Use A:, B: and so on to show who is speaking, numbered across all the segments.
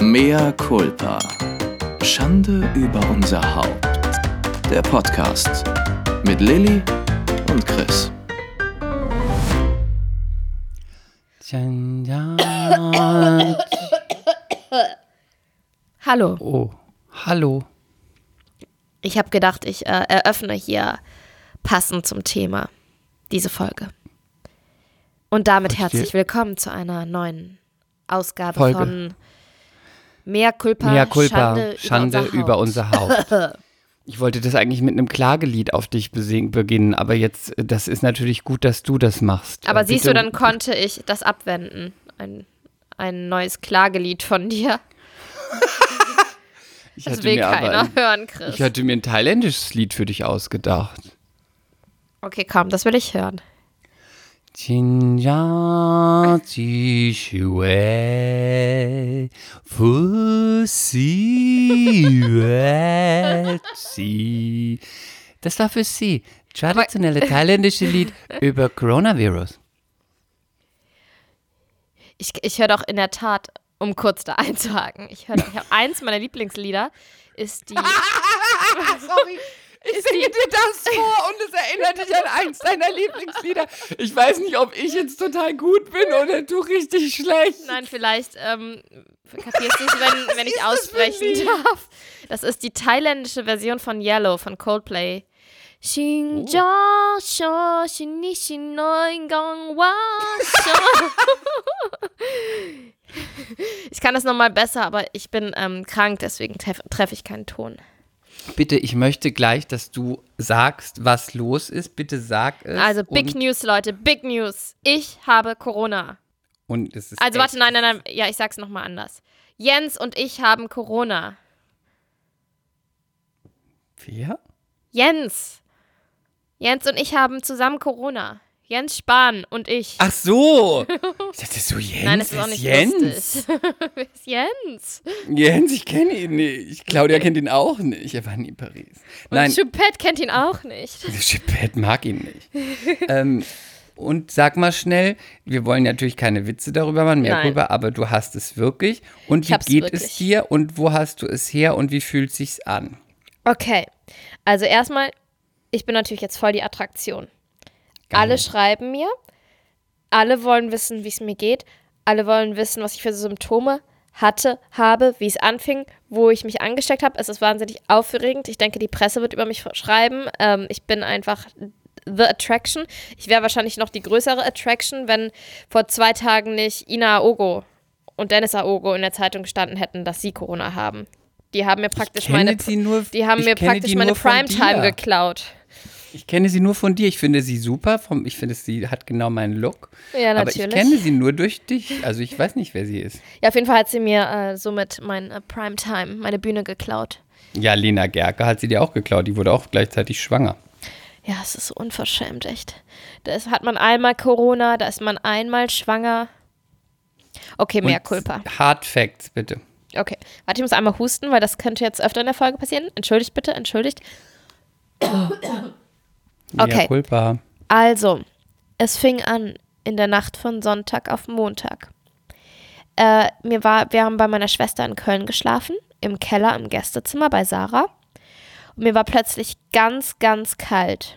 A: Mea culpa. Schande über unser Haupt. Der Podcast mit Lilly und Chris.
B: Hallo.
C: Oh, hallo.
B: Ich habe gedacht, ich äh, eröffne hier passend zum Thema diese Folge. Und damit
C: Okay.
B: herzlich willkommen zu einer neuen Ausgabe
C: Folge.
B: von Mehr Culpa,
C: Mea culpa,
B: Schande,
C: Schande über unser Haupt. Ich wollte das eigentlich mit einem Klagelied auf dich beginnen, aber jetzt, äh, das ist natürlich gut, dass du das machst.
B: Aber
C: Äh,
B: siehst
C: bitte-
B: du, dann konnte ich das abwenden. Ein, ein neues Klagelied von dir.
C: ich
B: Das will keiner
C: ein,
B: hören, Chris.
C: Ich hatte mir ein thailändisches Lied für dich ausgedacht.
B: okay, komm, das will ich hören.
C: Jinja ji shue fu si we si. Das war für Sie. Traditionelle thailändische Lied über Coronavirus.
B: Ich, ich höre doch in der Tat, um kurz da einzuhaken, ich höre, ich habe eins meiner Lieblingslieder ist die.
C: Sorry. Ich singe dir das vor und es erinnert dich an eins deiner Lieblingslieder. Ich weiß nicht, ob ich jetzt total gut bin oder du richtig schlecht.
B: Nein, vielleicht ähm, kapierst du es, wenn, wenn ich
C: das
B: aussprechen
C: Lied?
B: darf. Das ist die thailändische Version von Yellow von Coldplay. Shinja sho shini shinoi gong wa sho. Ich kann das nochmal besser, aber ich bin ähm, krank, deswegen treff- treffe ich keinen Ton.
C: Bitte, ich möchte gleich, dass du sagst, was los ist. Bitte sag es.
B: Also Big News, Leute, Big News. Ich habe Corona.
C: und es ist
B: Also warte, nein, nein, nein, ja, ich sag's nochmal anders. Jens und ich haben Corona.
C: Wer?
B: Jens. Jens und ich haben zusammen Corona. Jens Spahn und ich.
C: Ach so. Ich dachte so, Jens,
B: Nein, das ist
C: wer
B: auch nicht
C: Jens?
B: Wer ist Jens?
C: Jens, ich kenne ihn nicht. Claudia kennt ihn auch nicht. Er war nie in Paris. Nein,
B: Und Choupette kennt ihn auch nicht.
C: Chipette mag ihn nicht. ähm, und sag mal schnell, wir wollen natürlich keine Witze darüber machen, mehr
B: Nein.
C: darüber, aber du hast es wirklich. Und wie geht
B: wirklich.
C: es dir und wo hast du es her und wie fühlt sich's an?
B: Okay. Also erstmal, ich bin natürlich jetzt voll die Attraktion. Alle schreiben mir. Alle wollen wissen, wie es mir geht. Alle wollen wissen, was ich für Symptome hatte, habe, wie es anfing, wo ich mich angesteckt habe. Es ist wahnsinnig aufregend. Ich denke, die Presse wird über mich schreiben. Ähm, ich bin einfach the Attraction. Ich wäre wahrscheinlich noch die größere Attraction, wenn vor zwei Tagen nicht Ina Aogo und Dennis Aogo in der Zeitung gestanden hätten, dass sie Corona haben. Die haben mir praktisch meine,
C: nur-
B: die haben mir praktisch meine Primetime geklaut.
C: Ich kenne sie nur von dir. Ich finde sie super. Vom, ich finde, sie hat genau meinen Look.
B: Ja,
C: Aber ich
B: natürlich.
C: kenne sie nur durch dich. Also ich weiß nicht, wer sie ist.
B: Ja, auf jeden Fall hat sie mir äh, somit mein äh, Primetime, meine Bühne geklaut.
C: Ja, Lena Gerke hat sie dir auch geklaut. Die wurde auch gleichzeitig schwanger.
B: Ja, es ist so unverschämt, echt. Da ist, hat man einmal Corona, da ist man einmal schwanger. Okay, mehr
C: Und
B: Culpa.
C: Hard Facts, bitte.
B: Okay, warte, ich muss einmal husten, weil das könnte jetzt öfter in der Folge passieren. Entschuldigt bitte, entschuldigt. Okay.
C: Culpa.
B: Also, es fing an in der Nacht von Sonntag auf Montag. Äh, mir war, wir haben bei meiner Schwester in Köln geschlafen, im Keller im Gästezimmer bei Sarah. Und mir war plötzlich ganz, ganz kalt.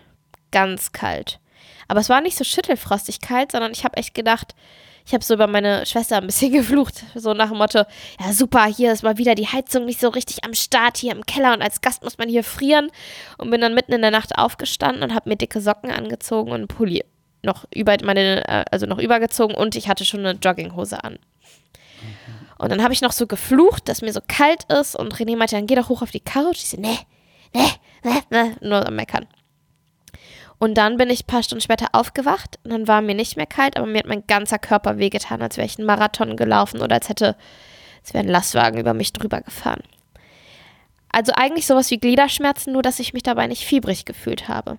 B: Ganz kalt. Aber es war nicht so schüttelfrostig kalt, sondern ich habe echt gedacht, ich habe so über meine Schwester ein bisschen geflucht. So nach dem Motto, ja super, hier ist mal wieder die Heizung nicht so richtig am Start hier im Keller und als Gast muss man hier frieren. Und bin dann mitten in der Nacht aufgestanden und habe mir dicke Socken angezogen und einen Pulli noch über meine, äh, also noch übergezogen und ich hatte schon eine Jogginghose an. Und dann habe ich noch so geflucht, dass mir so kalt ist und René meinte, dann geh doch hoch auf die Couch. Ich so, nee, nee, nee, nee, nur am Meckern. Und dann bin ich ein paar Stunden später aufgewacht und dann war mir nicht mehr kalt, aber mir hat mein ganzer Körper wehgetan, als wäre ich einen Marathon gelaufen oder als hätte, als wäre ein Lastwagen über mich drüber gefahren. Also eigentlich sowas wie Gliederschmerzen, nur dass ich mich dabei nicht fiebrig gefühlt habe.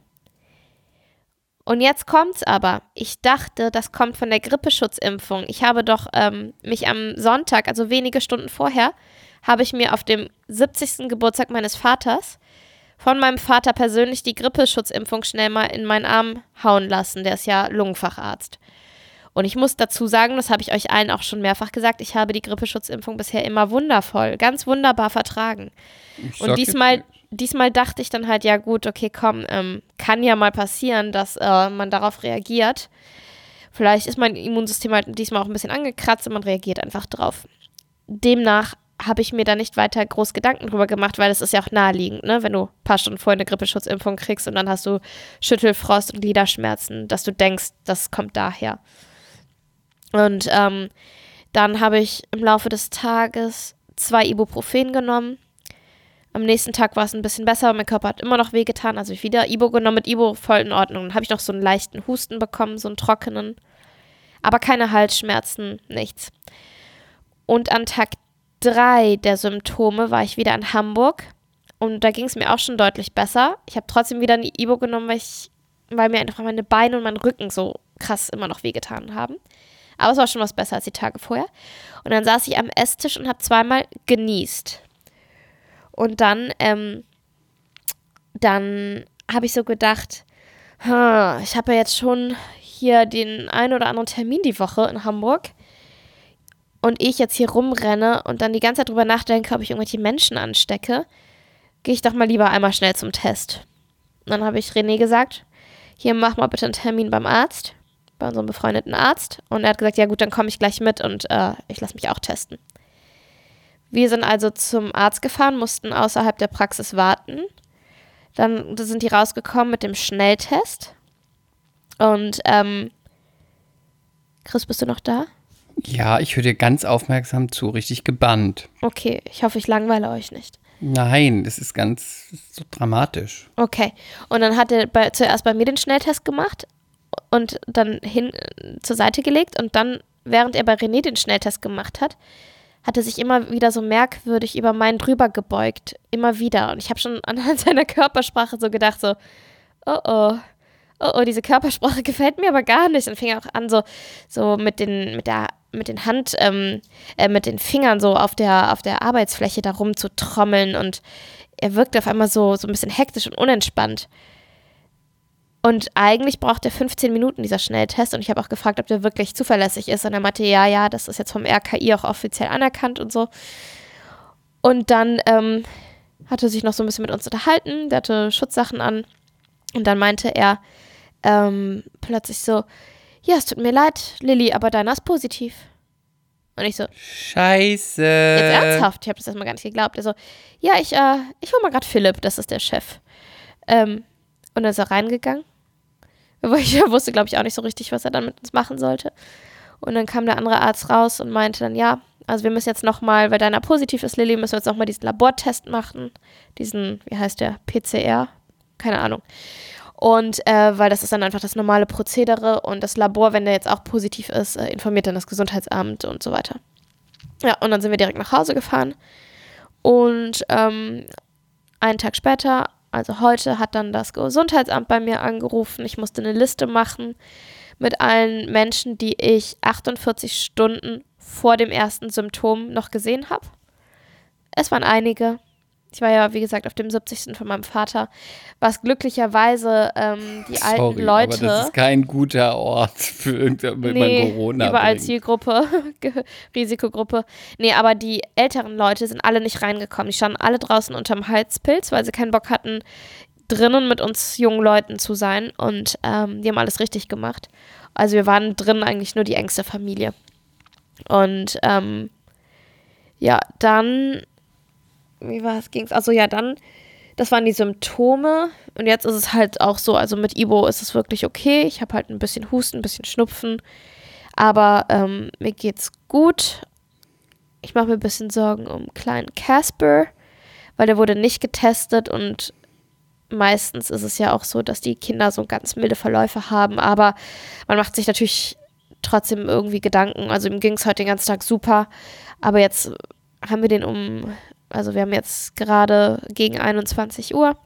B: Und jetzt kommt's aber. Ich dachte, das kommt von der Grippeschutzimpfung. Ich habe doch ähm, mich am Sonntag, also wenige Stunden vorher, habe ich mir auf dem 70. Geburtstag meines Vaters von meinem Vater persönlich die Grippeschutzimpfung schnell mal in meinen Arm hauen lassen. Der ist ja Lungenfacharzt. Und ich muss dazu sagen, das habe ich euch allen auch schon mehrfach gesagt, ich habe die Grippeschutzimpfung bisher immer wundervoll, ganz wunderbar vertragen. Und diesmal, diesmal dachte ich dann halt, ja gut, okay, komm, ähm, kann ja mal passieren, dass äh, man darauf reagiert. Vielleicht ist mein Immunsystem halt diesmal auch ein bisschen angekratzt und man reagiert einfach drauf. Demnach habe ich mir da nicht weiter groß Gedanken drüber gemacht, weil es ist ja auch naheliegend, ne? wenn du ein paar Stunden vorher eine Grippeschutzimpfung kriegst und dann hast du Schüttelfrost und Gliederschmerzen, dass du denkst, das kommt daher. Und ähm, dann habe ich im Laufe des Tages zwei Ibuprofen genommen. Am nächsten Tag war es ein bisschen besser, aber mein Körper hat immer noch wehgetan. Also ich wieder Ibo genommen, mit Ibo voll in Ordnung. Dann habe ich noch so einen leichten Husten bekommen, so einen trockenen. Aber keine Halsschmerzen, nichts. Und an Tag drei der Symptome war ich wieder in Hamburg. Und da ging es mir auch schon deutlich besser. Ich habe trotzdem wieder eine Ibo genommen, weil, ich, weil mir einfach meine Beine und mein Rücken so krass immer noch wehgetan haben. Aber es war schon was besser als die Tage vorher. Und dann saß ich am Esstisch und habe zweimal genießt. Und dann, ähm, dann habe ich so gedacht, "Hm, ich habe ja jetzt schon hier den ein oder anderen Termin die Woche in Hamburg. Und ich jetzt hier rumrenne und dann die ganze Zeit drüber nachdenke, ob ich irgendwelche Menschen anstecke, gehe ich doch mal lieber einmal schnell zum Test. Und dann habe ich René gesagt, hier mach mal bitte einen Termin beim Arzt, bei unserem befreundeten Arzt. Und er hat gesagt, ja gut, dann komme ich gleich mit und äh, ich lasse mich auch testen. Wir sind also zum Arzt gefahren, mussten außerhalb der Praxis warten. Dann sind die rausgekommen mit dem Schnelltest. Und ähm, Chris, bist du noch da?
C: Ja, ich höre dir ganz aufmerksam zu, richtig gebannt.
B: Okay, ich hoffe, ich langweile euch nicht.
C: Nein, das ist ganz das ist so dramatisch.
B: Okay. Und dann hat er bei, zuerst bei mir den Schnelltest gemacht und dann hin äh, zur Seite gelegt und dann, während er bei René den Schnelltest gemacht hat, hat er sich immer wieder so merkwürdig über meinen drüber gebeugt. Immer wieder. Und ich habe schon anhand seiner Körpersprache so gedacht, so, oh oh. Oh, oh, diese Körpersprache gefällt mir aber gar nicht. Und fing auch an, so, so mit den, mit der, mit den Hand, ähm, äh, mit den Fingern so auf der, auf der Arbeitsfläche da rumzutrommeln. Und er wirkte auf einmal so, so ein bisschen hektisch und unentspannt. Und eigentlich braucht er 15 Minuten, dieser Schnelltest. Und ich habe auch gefragt, ob der wirklich zuverlässig ist. Und er meinte, ja, ja, das ist jetzt vom RKI auch offiziell anerkannt und so. Und dann ähm, hat er sich noch so ein bisschen mit uns unterhalten. Der hatte Schutzsachen an. Und dann meinte er ähm, plötzlich so, ja, es tut mir leid, Lilly, aber deiner ist positiv. Und ich so,
C: Scheiße.
B: Jetzt ernsthaft? Ich habe das erstmal gar nicht geglaubt. Er so, ja, ich, äh, ich hol mal gerade Philipp, das ist der Chef. Ähm, und dann ist er reingegangen. Aber ich wusste, glaube ich, auch nicht so richtig, was er dann mit uns machen sollte. Und dann kam der andere Arzt raus und meinte dann, ja, also wir müssen jetzt nochmal, weil deiner positiv ist, Lilly, müssen wir jetzt nochmal diesen Labortest machen. Diesen, wie heißt der, PCR? Keine Ahnung. Und äh, weil das ist dann einfach das normale Prozedere und das Labor, wenn der jetzt auch positiv ist, äh, informiert dann das Gesundheitsamt und so weiter. Ja, und dann sind wir direkt nach Hause gefahren. Und ähm, einen Tag später, also heute, hat dann das Gesundheitsamt bei mir angerufen. Ich musste eine Liste machen mit allen Menschen, die ich 48 Stunden vor dem ersten Symptom noch gesehen habe. Es waren einige. Ich war ja, wie gesagt, auf dem 70. von meinem Vater, was glücklicherweise ähm, die
C: Sorry,
B: alten Leute.
C: aber das ist kein guter Ort für irgendein wenn
B: Nee,
C: Corona
B: überall
C: bringt.
B: Zielgruppe, Risikogruppe. Nee, aber die älteren Leute sind alle nicht reingekommen. Die standen alle draußen unterm Heizpilz, weil sie keinen Bock hatten, drinnen mit uns jungen Leuten zu sein. Und ähm, die haben alles richtig gemacht. Also wir waren drinnen eigentlich nur die engste Familie. Und ähm, ja, dann, wie war es, ging's? Also ja, dann, das waren die Symptome. Und jetzt ist es halt auch so, also mit Ibo ist es wirklich okay. Ich habe halt ein bisschen Husten, ein bisschen Schnupfen. Aber ähm, mir geht's gut. Ich mache mir ein bisschen Sorgen um kleinen Casper, weil der wurde nicht getestet und meistens ist es ja auch so, dass die Kinder so ganz milde Verläufe haben, aber man macht sich natürlich trotzdem irgendwie Gedanken. Also ihm ging es heute den ganzen Tag super, aber jetzt haben wir den um, also wir haben jetzt gerade gegen 21 Uhr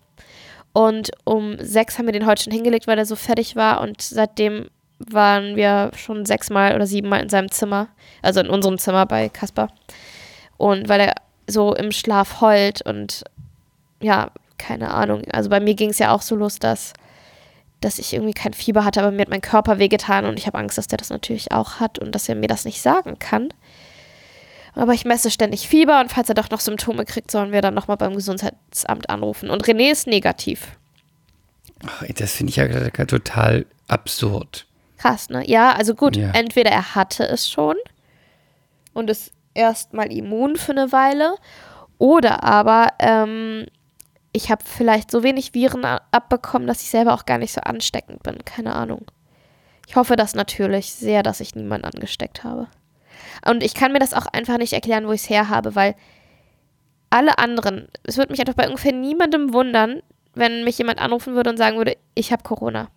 B: und um 6 haben wir den heute schon hingelegt, weil er so fertig war und seitdem waren wir schon sechsmal oder siebenmal in seinem Zimmer, also in unserem Zimmer bei Kasper. Und weil er so im Schlaf heult und ja, keine Ahnung. Also bei mir ging es ja auch so los, dass dass ich irgendwie kein Fieber hatte, aber mir hat mein Körper wehgetan und ich habe Angst, dass der das natürlich auch hat und dass er mir das nicht sagen kann. Aber ich messe ständig Fieber und falls er doch noch Symptome kriegt, sollen wir dann nochmal beim Gesundheitsamt anrufen. Und René ist negativ.
C: Ach, das finde ich ja total absurd.
B: Krass, ne? Ja, also gut,
C: Ja.
B: entweder er hatte es schon und ist erstmal immun für eine Weile oder aber ähm, ich habe vielleicht so wenig Viren abbekommen, dass ich selber auch gar nicht so ansteckend bin. Keine Ahnung. Ich hoffe das natürlich sehr, dass ich niemanden angesteckt habe. Und ich kann mir das auch einfach nicht erklären, wo ich es her habe, weil alle anderen, es würde mich einfach bei ungefähr niemandem wundern, wenn mich jemand anrufen würde und sagen würde, ich habe Corona.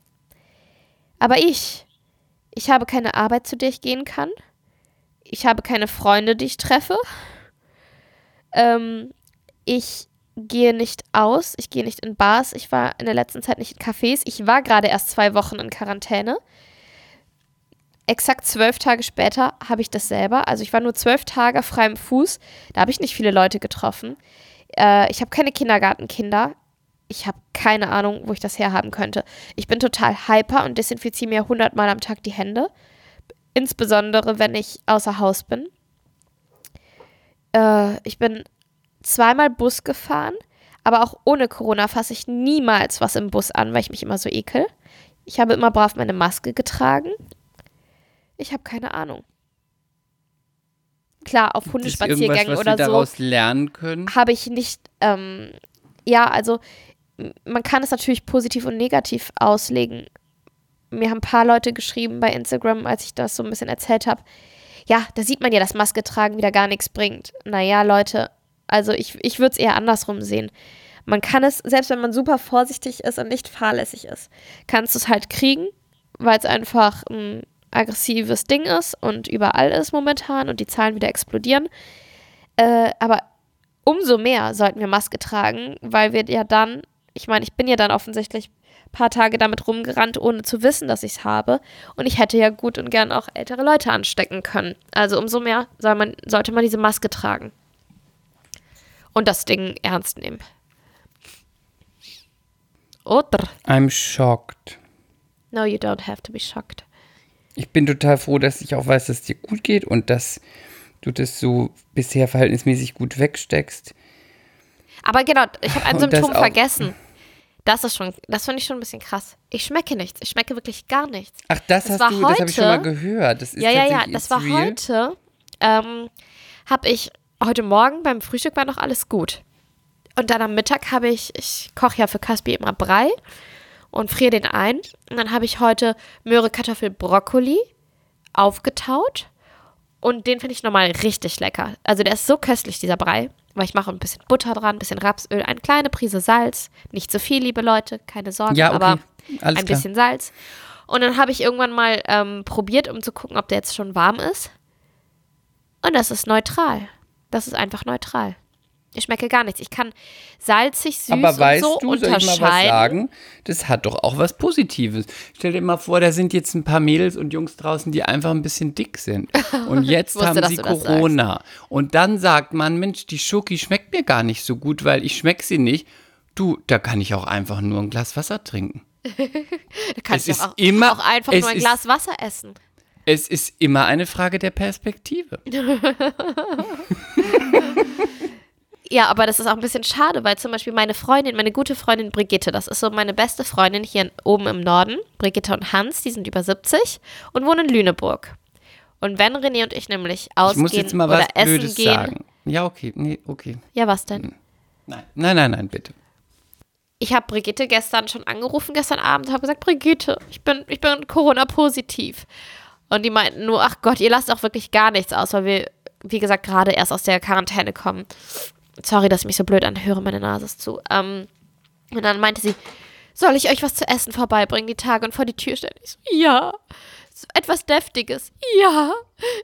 B: Aber ich, ich habe keine Arbeit, zu der ich gehen kann. Ich habe keine Freunde, die ich treffe. Ähm, ich gehe nicht aus, ich gehe nicht in Bars, ich war in der letzten Zeit nicht in Cafés. Ich war gerade erst zwei Wochen in Quarantäne. Exakt zwölf Tage später habe ich das selber. Also ich war nur zwölf Tage frei im Fuß. Da habe ich nicht viele Leute getroffen. Äh, ich habe keine Kindergartenkinder. Ich habe keine Ahnung, wo ich das herhaben könnte. Ich bin total hyper und desinfiziere mir hundertmal am Tag die Hände. Insbesondere, wenn ich außer Haus bin. Äh, ich bin zweimal Bus gefahren, aber auch ohne Corona fasse ich niemals was im Bus an, weil ich mich immer so ekel. Ich habe immer brav meine Maske getragen. Ich habe keine Ahnung. Klar, auf Hundespaziergängen oder so
C: daraus lernen können?
B: habe ich nicht, ähm, ja, also man kann es natürlich positiv und negativ auslegen. Mir haben ein paar Leute geschrieben bei Instagram, als ich das so ein bisschen erzählt habe. Ja, da sieht man ja, dass Maske tragen wieder gar nichts bringt. Naja, Leute, also ich, ich würde es eher andersrum sehen. Man kann es, selbst wenn man super vorsichtig ist und nicht fahrlässig ist, kannst du es halt kriegen, weil es einfach ein aggressives Ding ist und überall ist momentan und die Zahlen wieder explodieren. Äh, aber umso mehr sollten wir Maske tragen, weil wir ja dann, ich meine, ich bin ja dann offensichtlich ein paar Tage damit rumgerannt, ohne zu wissen, dass ich es habe. Und ich hätte ja gut und gern auch ältere Leute anstecken können. Also umso mehr soll man, sollte man diese Maske tragen. Und das Ding ernst nehmen. Oder?
C: I'm shocked.
B: No, you don't have to be shocked.
C: Ich bin total froh, dass ich auch weiß, dass es dir gut geht und dass du das so bisher verhältnismäßig gut wegsteckst.
B: Aber genau, ich habe ein
C: Und das
B: Symptom
C: auch-
B: vergessen. Das ist schon, das finde ich schon ein bisschen krass. Ich schmecke nichts. Ich schmecke wirklich gar nichts.
C: Ach, das,
B: Das
C: hast du, das habe ich schon mal
B: heute-
C: gehört. Das ist
B: ja, ja, ja, das war
C: real.
B: heute. Ähm, habe ich heute Morgen beim Frühstück war noch alles gut. Und dann am Mittag habe ich, ich koche ja für Caspi immer Brei und friere den ein. Und dann habe ich heute Möhre, Kartoffel, Brokkoli aufgetaut. Und den finde ich nochmal richtig lecker. Also der ist so köstlich, dieser Brei. Weil ich mache ein bisschen Butter dran, ein bisschen Rapsöl, eine kleine Prise Salz. Nicht zu viel, liebe Leute, keine Sorgen.
C: Ja, okay.
B: Aber
C: Alles
B: ein
C: klar.
B: bisschen Salz. Und dann habe ich irgendwann mal ähm, probiert, um zu gucken, ob der jetzt schon warm ist. Und das ist neutral. Das ist einfach neutral. Ich schmecke gar nichts. Ich kann salzig, süß
C: Aber weißt
B: und so
C: du, soll ich mal was
B: unterscheiden.
C: sagen? Das hat doch auch was Positives. Stell dir mal vor, da sind jetzt ein paar Mädels und Jungs draußen, die einfach ein bisschen dick sind. Und jetzt
B: wusste,
C: haben sie
B: du
C: Corona. Und dann sagt man, Mensch, die Schoki schmeckt mir gar nicht so gut, weil ich schmeck sie nicht. Du, da kann ich auch einfach nur ein Glas Wasser trinken.
B: Da kann
C: Es
B: ich
C: ist
B: auch,
C: immer-
B: auch einfach nur ein
C: ist-
B: Glas Wasser essen.
C: Es ist immer eine Frage der Perspektive.
B: Ja, aber das ist auch ein bisschen schade, weil zum Beispiel meine Freundin, meine gute Freundin Brigitte, das ist so meine beste Freundin hier oben im Norden. Brigitte und Hans, die sind über 70 und wohnen in Lüneburg. Und wenn René und ich nämlich
C: Ich
B: ausgehen
C: muss jetzt mal
B: oder
C: was
B: essen
C: Blödes
B: gehen.
C: sagen. Ja, okay. Nee, okay.
B: Ja, was denn?
C: Nein, nein, nein, nein bitte.
B: Ich habe Brigitte gestern schon angerufen, gestern Abend, habe gesagt, Brigitte, ich bin, ich bin Corona-positiv. Und die meinten nur, ach Gott, ihr lasst auch wirklich gar nichts aus, weil wir, wie gesagt, gerade erst aus der Quarantäne kommen. Sorry, dass ich mich so blöd anhöre, meine Nase ist zu. Ähm, und dann meinte sie, soll ich euch was zu essen vorbeibringen, die Tage und vor die Tür stellen? Ich so, ja. So etwas Deftiges. Ja.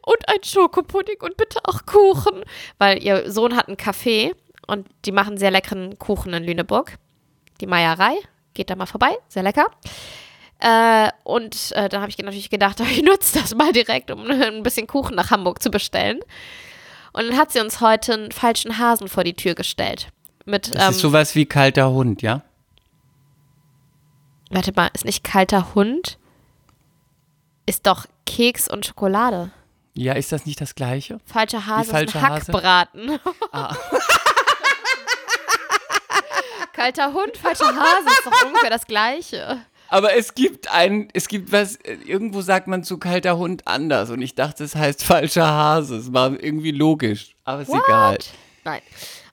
B: Und ein Schokopudding und bitte auch Kuchen. Weil ihr Sohn hat einen Café und die machen sehr leckeren Kuchen in Lüneburg. Die Meierei. Geht da mal vorbei. Sehr lecker. Äh, und äh, dann habe ich natürlich gedacht, ich nutze das mal direkt, um ein bisschen Kuchen nach Hamburg zu bestellen. Und dann hat sie uns heute einen falschen Hasen vor die Tür gestellt. Mit,
C: Das
B: ähm,
C: ist sowas wie kalter Hund, ja?
B: warte mal, ist nicht kalter Hund? Ist doch Keks und Schokolade.
C: Ja, ist das nicht das Gleiche?
B: Falscher Hase
C: falscher
B: ist ein
C: Hase?
B: Hackbraten.
C: Ah.
B: kalter Hund, falscher Hase ist doch ungefähr das Gleiche.
C: Aber es gibt ein, es gibt was, irgendwo sagt man zu kalter Hund anders und ich dachte, es heißt falscher Hase. Es war irgendwie logisch, aber ist egal.
B: Nein.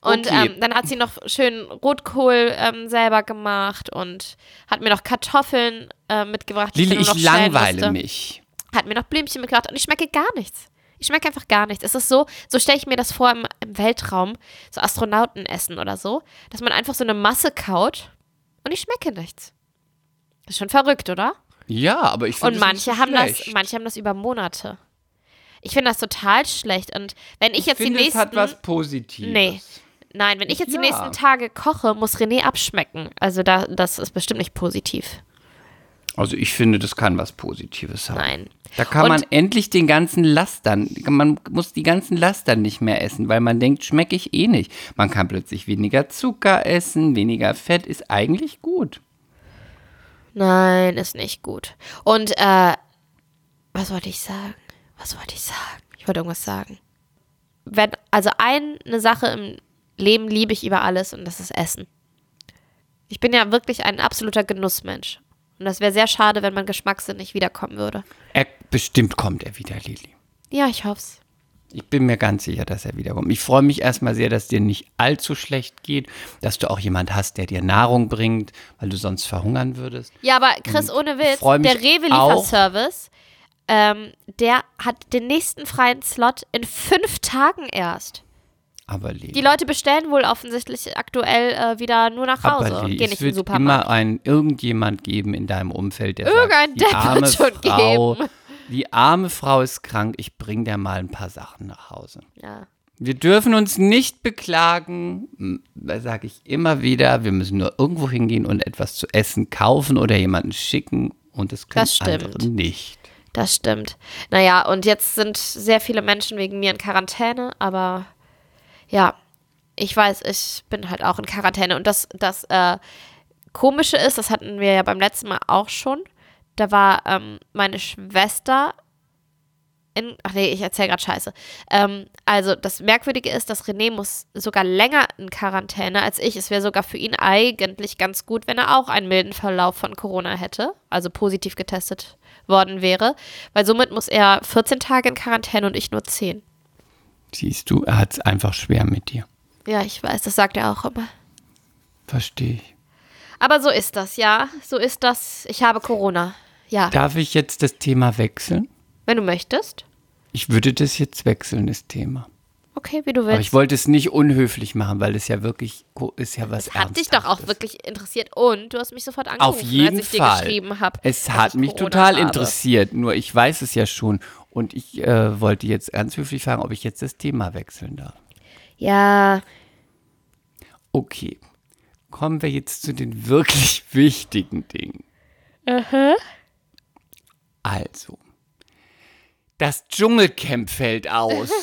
B: Und
C: Okay.
B: ähm, dann hat sie noch schön Rotkohl ähm, selber gemacht und hat mir noch Kartoffeln äh, mitgebracht. die
C: Lili, ich
B: schälen
C: langweile mich.
B: Hat mir noch Blümchen mitgebracht und ich schmecke gar nichts. Ich schmecke einfach gar nichts. Es ist so, so stelle ich mir das vor im, im Weltraum, so Astronautenessen oder so, dass man einfach so eine Masse kaut und ich schmecke nichts. Das ist schon verrückt, oder?
C: Ja, aber ich finde
B: Und
C: es
B: manche haben das,
C: schlecht.
B: manche haben das über Monate. Ich finde das total schlecht. Und wenn ich,
C: Ich
B: jetzt
C: finde,
B: die nächsten.
C: es hat was Positives.
B: Nee. Nein, wenn ich jetzt
C: Ja.
B: die nächsten Tage koche, muss René abschmecken. Also da, das ist bestimmt nicht positiv.
C: Also ich finde, das kann was Positives haben.
B: Nein.
C: Da kann
B: Und-
C: man endlich den ganzen Lastern, man muss die ganzen Lastern nicht mehr essen, weil man denkt, schmecke ich eh nicht. Man kann plötzlich weniger Zucker essen, weniger Fett, ist eigentlich gut.
B: Nein, ist nicht gut. Und äh, was wollte ich sagen? Was wollte ich sagen? Ich wollte irgendwas sagen. Wenn, also eine Sache im Leben liebe ich über alles und das ist Essen. Ich bin ja wirklich ein absoluter Genussmensch. Und das wäre sehr schade, wenn mein Geschmackssinn nicht wiederkommen würde.
C: Er, bestimmt kommt er wieder, Lili.
B: Ja, ich hoff's.
C: Ich bin mir ganz sicher, dass er wiederkommt. Ich freue mich erstmal sehr, dass dir nicht allzu schlecht geht, dass du auch jemand hast, der dir Nahrung bringt, weil du sonst verhungern würdest.
B: Ja, aber Chris, ohne Witz, der Rewe-Lieferservice, ähm, der hat den nächsten freien Slot in fünf Tagen erst.
C: Aber Lili,
B: Die Leute bestellen wohl offensichtlich aktuell äh, wieder nur nach Hause
C: aber
B: und
C: Lili
B: gehen
C: es
B: nicht in den
C: wird
B: Supermarkt.
C: immer ein, irgendjemand geben in deinem Umfeld, der
B: Irgendein
C: sagt,
B: Depp
C: die
B: wird
C: arme
B: schon
C: Frau,
B: geben.
C: Die arme Frau ist krank, ich bring dir mal ein paar Sachen nach Hause.
B: Ja.
C: Wir dürfen uns nicht beklagen, da sage ich immer wieder, wir müssen nur irgendwo hingehen und etwas zu essen kaufen oder jemanden schicken und das können
B: Das stimmt.
C: andere nicht.
B: Das stimmt. Naja, und jetzt sind sehr viele Menschen wegen mir in Quarantäne, aber ja, ich weiß, ich bin halt auch in Quarantäne. Und das, das äh, Komische ist, das hatten wir ja beim letzten Mal auch schon, da war ähm, meine Schwester in, ach nee, ich erzähle gerade Scheiße. Ähm, also das Merkwürdige ist, dass René muss sogar länger in Quarantäne als ich. Es wäre sogar für ihn eigentlich ganz gut, wenn er auch einen milden Verlauf von Corona hätte, also positiv getestet worden wäre, weil somit muss er 14 Tage in Quarantäne und ich nur 10.
C: Siehst du, er hat es einfach schwer mit dir.
B: Ja, ich weiß, das sagt er auch immer.
C: Verstehe ich.
B: Aber so ist das, ja. So ist das. Ich habe Corona. Ja,
C: Darf ich jetzt das Thema wechseln?
B: wenn du möchtest.
C: Ich würde das jetzt wechseln, das Thema.
B: Okay, wie du
C: Aber
B: willst.
C: ich wollte es nicht unhöflich machen, weil es ja wirklich ist ja was
B: Das hat dich doch auch wirklich interessiert und du hast mich sofort angerufen,
C: Auf jeden
B: als ich
C: Fall.
B: dir geschrieben habe.
C: Es hat mich total interessiert, nur ich weiß es ja schon. Und ich äh, wollte jetzt ganz höflich fragen, ob ich jetzt das Thema wechseln darf.
B: Ja,
C: Okay, kommen wir jetzt zu den wirklich wichtigen Dingen. Also, das Dschungelcamp fällt aus.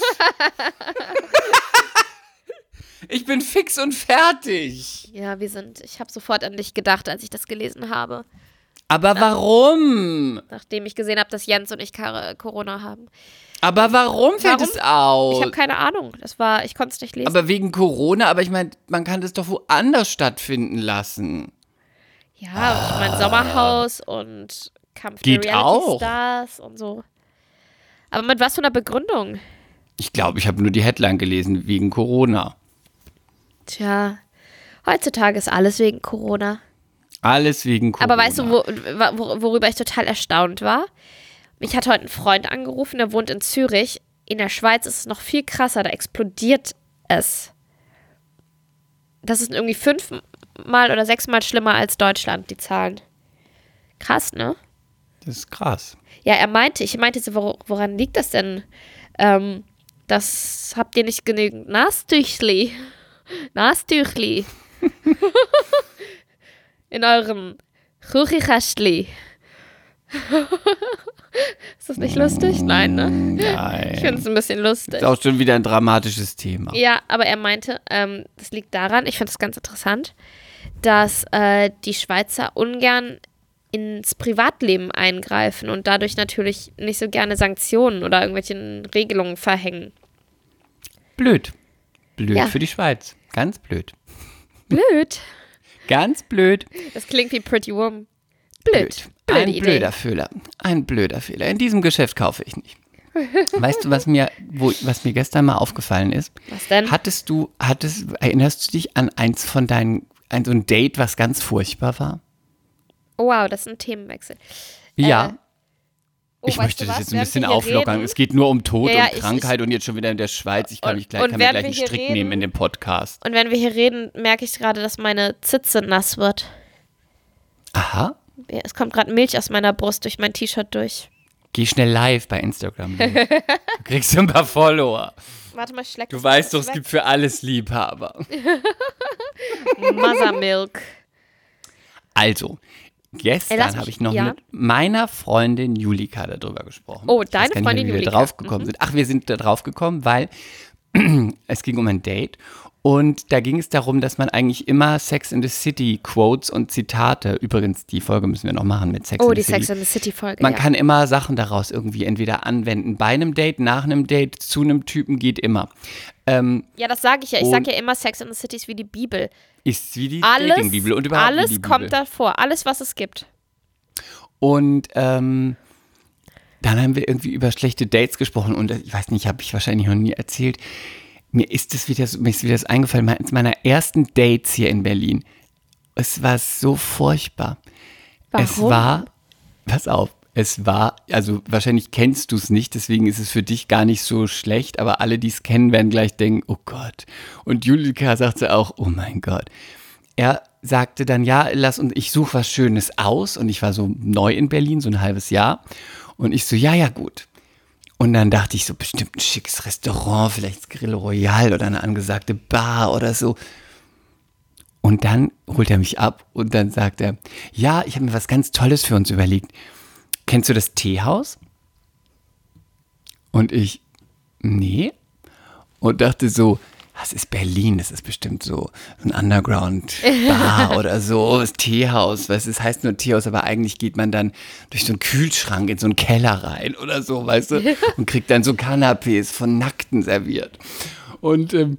C: ich bin fix und fertig.
B: ja, wir sind. Ich habe sofort an dich gedacht, als ich das gelesen habe,
C: Aber warum?
B: nachdem ich gesehen habe, dass Jens und ich Kar- Corona haben.
C: Aber warum fällt
B: Warum?
C: es aus?
B: Ich habe keine Ahnung. Das war, ich konnte es nicht lesen.
C: Aber wegen Corona, aber ich meine, man kann das doch woanders stattfinden lassen.
B: ja, ich meine Sommerhaus und Kampf
C: Geht
B: der Reality
C: auch.
B: Stars und so. Aber mit was für einer Begründung?
C: Ich glaube, ich habe nur die Headline gelesen, wegen Corona.
B: Tja, heutzutage ist alles wegen Corona.
C: Alles wegen Corona.
B: Aber weißt du, wo, wo, worüber ich total erstaunt war? Mich hat heute ein Freund angerufen, der wohnt in Zürich. In der Schweiz ist es noch viel krasser, da explodiert es. Das ist irgendwie fünfmal oder sechsmal schlimmer als Deutschland, die Zahlen. Krass, ne?
C: Das ist krass.
B: Ja, er meinte, ich meinte so, wor- woran liegt das denn? Ähm, das habt ihr nicht genügend Nastüchli. Nastüchli. In eurem Chuchichastli. Ist das nicht lustig? Nein, ne?
C: Nein.
B: Ich finde es ein bisschen lustig.
C: ist auch schon wieder ein dramatisches Thema.
B: Ja, aber er meinte, ähm, das liegt daran, ich finde es ganz interessant, dass äh, die Schweizer ungern ins Privatleben eingreifen und dadurch natürlich nicht so gerne Sanktionen oder irgendwelche Regelungen verhängen.
C: Blöd. Blöd
B: Ja.
C: für die Schweiz. Ganz blöd.
B: Blöd.
C: Ganz blöd.
B: Das klingt wie Pretty Woman. Blöd. Blöde
C: Ein
B: Idee.
C: blöder Fehler. Ein blöder Fehler. In diesem Geschäft kaufe ich nicht. Weißt du, was mir, wo, was mir gestern mal aufgefallen ist?
B: Was denn?
C: Hattest du, hattest, erinnerst du dich an eins von deinen, an so ein Date, was ganz furchtbar war?
B: Oh, wow, das ist ein Themenwechsel.
C: Ja.
B: Oh,
C: ich möchte das jetzt ein bisschen auflockern.
B: reden-
C: Es geht nur um Tod
B: Ja, ja,
C: und
B: ich-
C: Krankheit und jetzt schon wieder in der Schweiz. Ich kann,
B: Und-
C: mich gleich, kann mir gleich einen Strick
B: reden-
C: nehmen in dem Podcast.
B: Und wenn wir hier reden, merke ich gerade, dass meine Zitze nass wird.
C: Aha.
B: Ja, Es kommt gerade Milch aus meiner Brust durch mein T-Shirt durch.
C: Geh schnell live bei Instagram. du kriegst ein paar Follower.
B: Warte mal, ich schleck
C: Du weißt doch, es gibt für alles Liebhaber.
B: Mothermilk.
C: Also,
B: Ey, lass
C: gestern habe ich noch
B: ja.
C: mit meiner Freundin Julika darüber gesprochen.
B: Oh, deine
C: gar nicht
B: Freundin
C: wie wir
B: Julika.
C: drauf gekommen sind. Ach, wir sind da drauf gekommen, weil es ging um ein Date und da ging es darum, dass man eigentlich immer Sex in the City Quotes und Zitate, übrigens die Folge müssen wir noch machen mit Sex
B: Oh,
C: in
B: die
C: the City.
B: Sex in the City Folge.
C: Man
B: ja.
C: kann immer Sachen daraus irgendwie entweder anwenden. Bei einem Date, nach einem Date, zu einem Typen geht immer. Ähm,
B: ja, das sage ich ja. Ich sage ja immer, Sex in the City ist wie die Bibel.
C: Ist wie die
B: Alles,
C: Dating-Bibel und überhaupt
B: alles
C: wie die
B: kommt
C: Bibel.
B: davor. Alles, was es gibt.
C: Und ähm, dann haben wir irgendwie über schlechte Dates gesprochen und äh, ich weiß nicht, habe ich wahrscheinlich noch nie erzählt. Mir ist das wieder, so- mir ist wieder das eingefallen, eines meiner ersten Dates hier in Berlin. Es war so furchtbar. Es
B: Warum?
C: war, pass auf, es war, also wahrscheinlich kennst du es nicht, deswegen ist es für dich gar nicht so schlecht, aber alle, die es kennen, werden gleich denken, oh Gott. Und Julika sagte auch, oh mein Gott. Er sagte dann, ja, lass uns, ich suche was Schönes aus. Und ich war so neu in Berlin, so ein halbes Jahr. Und ich so, ja, ja, gut. Und dann dachte ich so, bestimmt ein schickes Restaurant, vielleicht Grill Royal oder eine angesagte Bar oder so. Und dann holt er mich ab und dann sagt er, ja, ich habe mir was ganz Tolles für uns überlegt. Kennst du das Teehaus? Und ich, nee. Und dachte so, das ist Berlin, das ist bestimmt so ein Underground-Bar oder so, das Teehaus, weißt du, es heißt nur Teehaus, aber eigentlich geht man dann durch so einen Kühlschrank in so einen Keller rein oder so, weißt du, und kriegt dann so Canapés von Nackten serviert. Und ähm,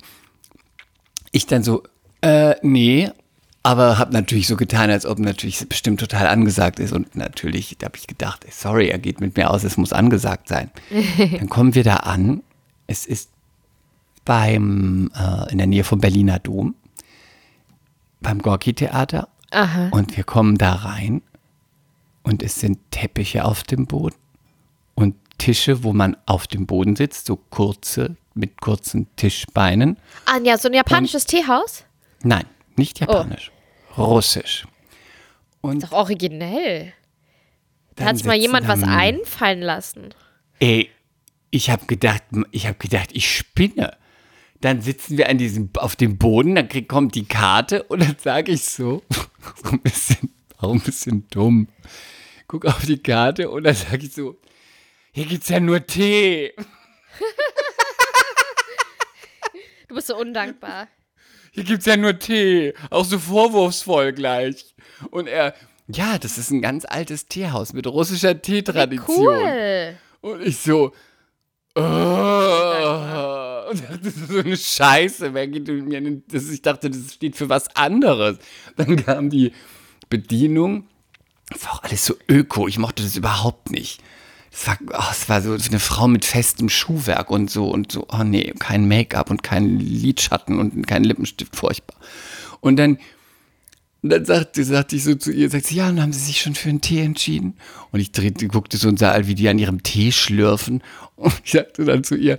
C: ich dann so, äh, nee, aber habe natürlich so getan, als ob natürlich es bestimmt total angesagt ist. Und natürlich habe ich gedacht, ey, sorry, er geht mit mir aus, es muss angesagt sein. Dann kommen wir da an. Es ist beim, äh, in der Nähe vom Berliner Dom, beim Gorki-Theater. Und wir kommen da rein und es sind Teppiche auf dem Boden und Tische, wo man auf dem Boden sitzt, so kurze, mit kurzen Tischbeinen.
B: Ah, ja, so ein japanisches Teehaus?
C: Nein, nicht japanisch, russisch. Und
B: Doch originell. Da hat sich mal jemand was einfallen lassen.
C: Ey, ich habe gedacht, ich habe gedacht, ich spinne. Dann sitzen wir an diesem, auf dem Boden, dann krieg, kommt die Karte und dann sage ich so, so ein bisschen, auch ein bisschen dumm. Guck auf die Karte und dann sage ich so, hier gibt's ja nur Tee.
B: Du bist so undankbar.
C: Hier gibt's ja nur Tee. Auch so vorwurfsvoll gleich. Und er, ja, das ist ein ganz altes Teehaus mit russischer Teetradition.
B: Cool.
C: Und ich so, oh, und dachte, so eine Scheiße, wer geht mit mir in das, ich dachte, das steht für was anderes. Dann kam die Bedienung, das war auch alles so öko, ich mochte das überhaupt nicht. Es war, oh, es war so eine Frau mit festem Schuhwerk und so und so, oh nee, kein Make-up und kein Lidschatten und kein Lippenstift, furchtbar. Und dann und dann sagte, sagte ich so zu ihr, sagt sie, ja, und haben sie sich schon für einen Tee entschieden? Und ich drehte, guckte so und sah, wie die an ihrem Tee schlürfen. Und ich sagte dann zu ihr,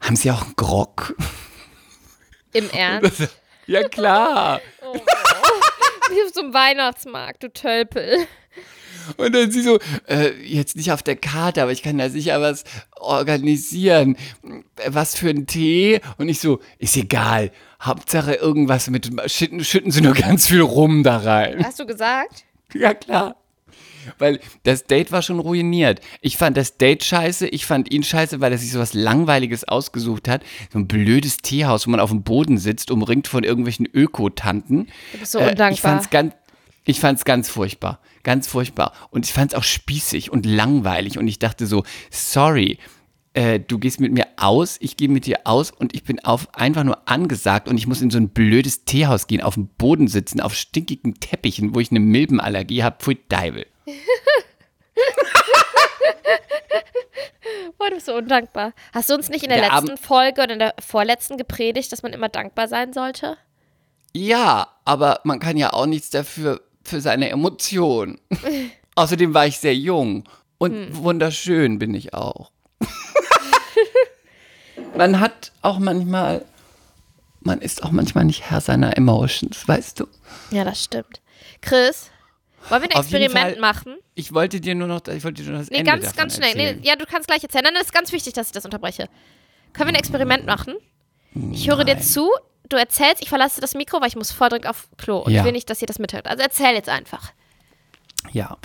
C: haben sie auch einen Grog?
B: Im Ernst?
C: ja, klar.
B: Wie auf so einem Weihnachtsmarkt, du Tölpel.
C: Und dann sie so, äh, jetzt nicht auf der Karte, aber ich kann da sicher was organisieren. Was für ein Tee? Und ich so, ist egal. Hauptsache irgendwas mit, schütten, schütten sie nur ganz viel rum da rein.
B: Hast du gesagt?
C: Ja, klar. Weil das Date war schon ruiniert. Ich fand das Date scheiße, ich fand ihn scheiße, weil er sich so was Langweiliges ausgesucht hat. So ein blödes Teehaus, wo man auf dem Boden sitzt, umringt von irgendwelchen Ökotanten.
B: Du bist so
C: Äh,
B: undankbar.
C: ich fand's ganz. Ich fand es ganz furchtbar. Ganz furchtbar. Und ich fand es auch spießig und langweilig. Und ich dachte so, sorry, äh, du gehst mit mir aus, ich gehe mit dir aus und ich bin auf einfach nur angesagt und ich muss in so ein blödes Teehaus gehen, auf dem Boden sitzen, auf stinkigen Teppichen, wo ich eine Milbenallergie habe. Pfui Deibel.
B: Boah, du bist so undankbar. Hast du uns nicht in der,
C: Der
B: letzten
C: Abend-
B: Folge oder in der vorletzten gepredigt, dass man immer dankbar sein sollte?
C: Ja, aber man kann ja auch nichts dafür, für seine Emotionen. Außerdem war ich sehr jung und wunderschön bin ich auch. man hat auch manchmal, man ist auch manchmal nicht Herr seiner Emotions, weißt du?
B: Ja, das stimmt. Chris, wollen wir ein Experiment
C: Fall-
B: machen?
C: Ich wollte dir nur noch, ich wollte dir nur das
B: Nee,
C: Ende
B: ganz, ganz schnell. Nee, ja, du kannst gleich erzählen. Nein, das ist ganz wichtig, dass ich das unterbreche. Können wir ein Experiment machen? Ich höre dir
C: Nein.
B: zu, du erzählst, ich verlasse das Mikro, weil ich muss voll dringend auf Klo und
C: Ja.
B: ich will nicht, dass ihr das mithört. Also erzähl jetzt einfach.
C: Ja.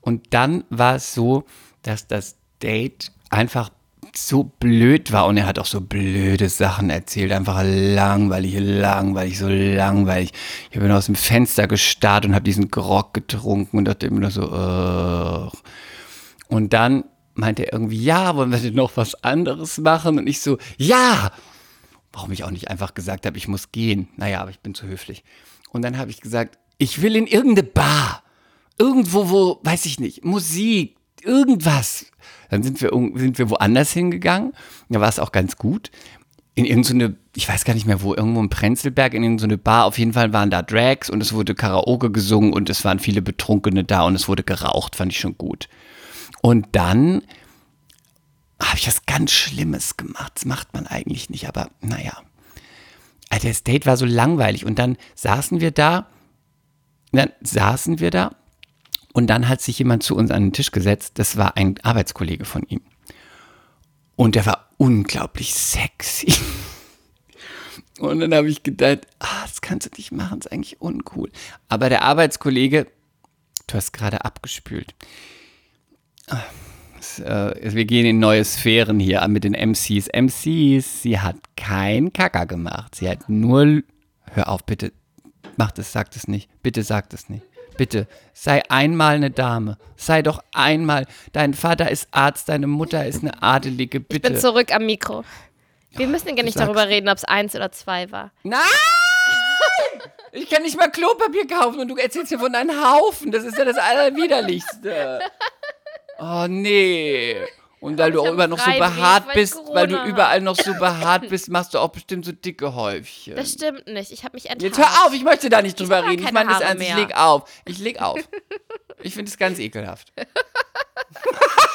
C: Und dann war es so, dass das Date einfach so blöd war und er hat auch so blöde Sachen erzählt, einfach langweilig, langweilig, so langweilig. Ich bin aus dem Fenster gestarrt und habe diesen Grog getrunken und dachte immer nur so, Ugh. und dann meinte er irgendwie, ja, wollen wir denn noch was anderes machen? Und ich so, ja! Warum ich auch nicht einfach gesagt habe, ich muss gehen. Naja, aber ich bin zu höflich. Und dann habe ich gesagt, ich will in irgendeine Bar. Irgendwo, wo, weiß ich nicht, Musik, irgendwas. Dann sind wir, sind wir woanders hingegangen. Da war es auch ganz gut. In irgendeine, ich weiß gar nicht mehr wo, irgendwo im Prenzlberg, in irgendeine Bar. Auf jeden Fall waren da Drags und es wurde Karaoke gesungen und es waren viele Betrunkene da und es wurde geraucht, fand ich schon gut. Und dann habe ich was ganz Schlimmes gemacht. Das macht man eigentlich nicht, aber naja. Also das Date war so langweilig und dann saßen wir da, dann saßen wir da und dann hat sich jemand zu uns an den Tisch gesetzt. Das war ein Arbeitskollege von ihm. Und der war unglaublich sexy. Und dann habe ich gedacht, ah, das kannst du nicht machen, das ist eigentlich uncool. Aber der Arbeitskollege, du hast gerade abgespült. Ah, äh, wir gehen in neue Sphären hier mit den MCs. MCs, sie hat kein Kacker gemacht. Sie hat nur, hör auf, bitte, mach das, sag das nicht. Bitte sag das nicht. Bitte, sei einmal eine Dame. Sei doch einmal. Dein Vater ist Arzt, deine Mutter ist eine Adelige.
B: Ich
C: Bitte.
B: bin zurück am Mikro. Wir müssen ja nicht
C: sagst-
B: darüber reden, ob es eins oder zwei war.
C: Nein! Ich kann nicht mal Klopapier kaufen und du erzählst mir von einem Haufen. Das ist ja das Allerwiderlichste. Oh nee. Und weil du
B: ich
C: auch immer noch so behaart
B: weil
C: bist, weil du
B: Corona hab.
C: überall noch so behaart bist, machst du auch bestimmt so dicke Häufchen.
B: Das stimmt nicht. Ich habe mich enthaart.
C: Jetzt hör auf, ich möchte da nicht drüber reden. Ich meine das ernst, ich leg auf. Ich leg auf. Ich finde es ganz ekelhaft.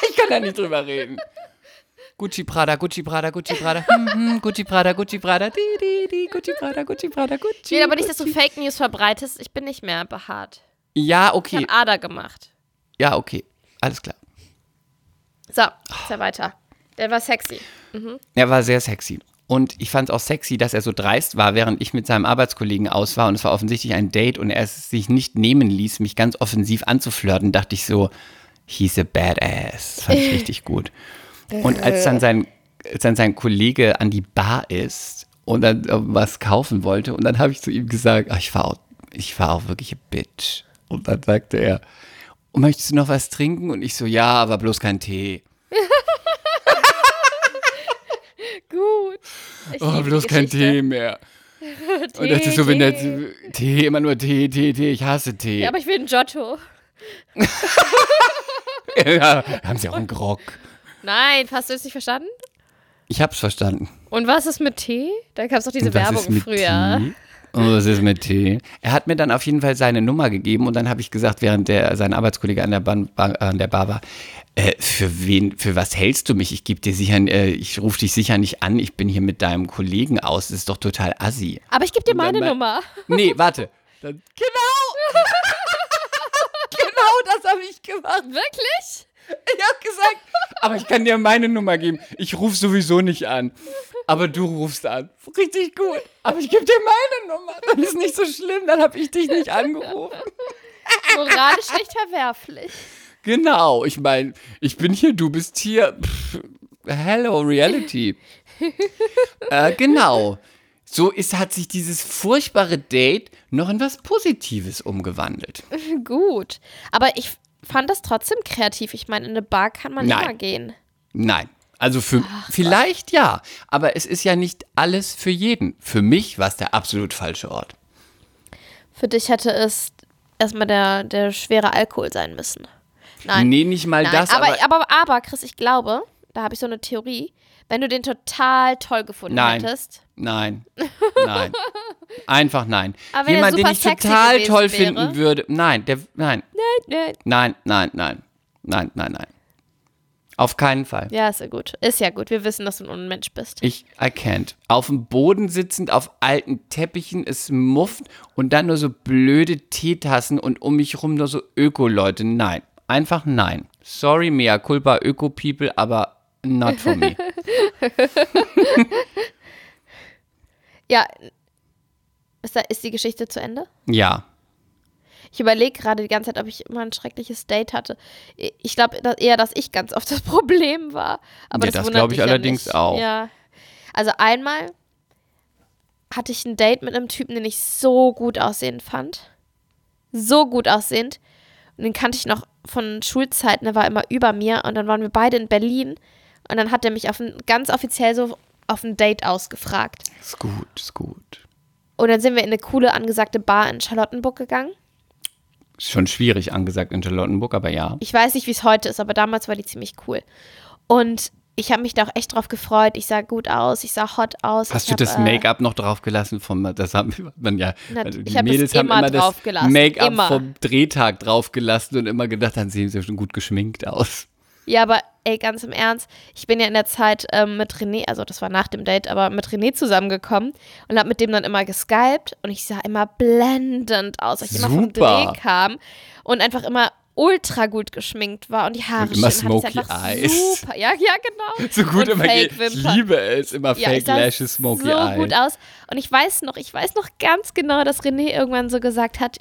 C: ich kann da nicht drüber reden. Gucci Prada, Gucci Prada, Gucci Prada, hm, hm, Gucci Prada, Gucci Prada, di, di, di, Gucci Prada, Gucci Prada, Gucci.
B: Ich will aber nicht, dass du. Fake News verbreitest. Ich bin nicht mehr behaart.
C: Ja,
B: Ich
C: okay.
B: habe Ader gemacht.
C: Ja, okay. Alles klar.
B: So, jetzt weiter. Der war sexy.
C: Er war sehr sexy. Und ich fand es auch sexy, dass er so dreist war, während ich mit seinem Arbeitskollegen aus war. Und es war offensichtlich ein Date und er es sich nicht nehmen ließ, mich ganz offensiv anzuflirten. Dachte ich so, he's a badass. Fand ich richtig gut. Und als dann sein, als dann sein Kollege an die Bar ist und dann äh, was kaufen wollte, und dann habe ich zu ihm gesagt, ach, ich war auch, ich war auch wirklich a bitch. Und dann sagte er, "Und möchtest du noch was trinken? Und ich so, ja, aber bloß kein Tee.
B: Gut. Ich
C: Oh, bloß kein. Tee mehr. Und dachte so, wenn der Tee, immer nur Tee, Tee, Tee, ich hasse Tee.
B: Ja, aber ich will einen Giotto.
C: Ja, haben sie auch einen Grog.
B: Nein, hast du es nicht verstanden?
C: Ich hab's verstanden.
B: Und was ist mit Tee? Da gab es doch diese Werbung
C: ist
B: früher.
C: Tee? Und was ist mit Tee? Er hat mir dann auf jeden Fall seine Nummer gegeben und dann habe ich gesagt, während der, sein Arbeitskollege an der, Bahn, Bar- an der Bar war, äh, für wen, für was hältst du mich? Ich gebe dir sicher, äh, ich rufe dich sicher nicht an, ich bin hier mit deinem Kollegen aus, das ist doch total assi.
B: Aber ich gebe dir meine
C: mein-
B: Nummer.
C: Nee, warte. Dann, genau! genau das habe ich gemacht.
B: Wirklich?
C: Ich hab gesagt, aber ich kann dir meine Nummer geben. Ich rufe sowieso nicht an. Aber du rufst an. Richtig gut. Aber ich gebe dir meine Nummer. Dann ist nicht so schlimm, dann habe ich dich nicht angerufen.
B: Moralisch nicht verwerflich.
C: Genau, ich meine, ich bin hier, du bist hier. Pff, hello, Reality. äh, genau. so ist, hat sich dieses furchtbare Date noch in was Positives umgewandelt.
B: Gut. Aber ich fand das trotzdem kreativ. Ich meine, in eine Bar kann man
C: Nein.
B: immer gehen.
C: Nein. Also für vielleicht ja, aber es ist ja nicht alles für jeden. Für mich war es der absolut falsche Ort.
B: Für dich hätte es erstmal der, der schwere Alkohol sein müssen. Nein.
C: Nee, nicht mal
B: Nein.
C: das,
B: aber,
C: aber,
B: aber, aber, Chris, ich glaube, da habe ich so eine Theorie, wenn du den total toll gefunden
C: Nein.
B: hättest.
C: nein. Nein. Einfach nein.
B: Aber er
C: Jemand, den ich total toll
B: wäre.
C: finden würde. Nein, der nein.
B: Nein.
C: Nein, nein, nein. Nein, nein, nein. Auf keinen Fall.
B: Ja, ist ja gut. Ist ja gut. Wir wissen, dass du ein Unmensch bist.
C: Ich I can't. Auf dem Boden sitzend, auf alten Teppichen, es mufft und dann nur so blöde Teetassen und um mich rum nur so Öko-Leute. Nein. Einfach nein. Sorry, mea culpa, Öko-People, aber not for me.
B: Ja. Ist, da, ist die Geschichte zu Ende?
C: ja.
B: Ich überlege gerade die ganze Zeit, ob ich immer ein schreckliches Date hatte. Ich glaube eher, dass ich ganz oft das Problem war. Aber
C: Ja,
B: das,
C: das glaube ich
B: ja
C: allerdings
B: nicht.
C: auch.
B: Ja. Also einmal hatte ich ein Date mit einem Typen, den ich so gut aussehend fand. So gut aussehend. Und den kannte ich noch von Schulzeiten, der war immer über mir. Und dann waren wir beide in Berlin. Und dann hat er mich auf ein, ganz offiziell so auf ein Date ausgefragt.
C: Ist gut, ist gut.
B: Und dann sind wir in eine coole, angesagte Bar in Charlottenburg gegangen.
C: Schon schwierig angesagt in Charlottenburg, aber ja.
B: Ich weiß nicht, wie es heute ist, aber damals war die ziemlich cool. Und ich habe mich da auch echt drauf gefreut. Ich sah gut aus, ich sah hot aus.
C: Hast
B: ich
C: du
B: hab,
C: das
B: äh,
C: Make-up noch drauf gelassen? Vom, das haben man ja. Also die
B: hab
C: Mädels haben
B: immer
C: das Make-up vom Drehtag drauf gelassen und immer gedacht, dann sehen sie schon gut geschminkt aus.
B: Ja, aber ey, ganz im Ernst, ich bin ja in der Zeit ähm, mit René, also das war nach dem Date, aber mit René zusammengekommen und habe mit dem dann immer geskypt und ich sah immer blendend aus, weil ich immer vom
C: Super.
B: Dreh kam und einfach immer ultra gut geschminkt war und die Haare
C: Und immer
B: schön ich
C: Smoky
B: einfach
C: Eyes.
B: Super. Ja, ja, genau.
C: So gut
B: und
C: immer geht. Ich
B: Fake-Wimpern.
C: liebe es. Immer
B: Ja, ich
C: Fake Lashes, Smoky
B: so
C: Eye.
B: gut aus. Und ich weiß noch, ich weiß noch ganz genau, dass René irgendwann so gesagt hat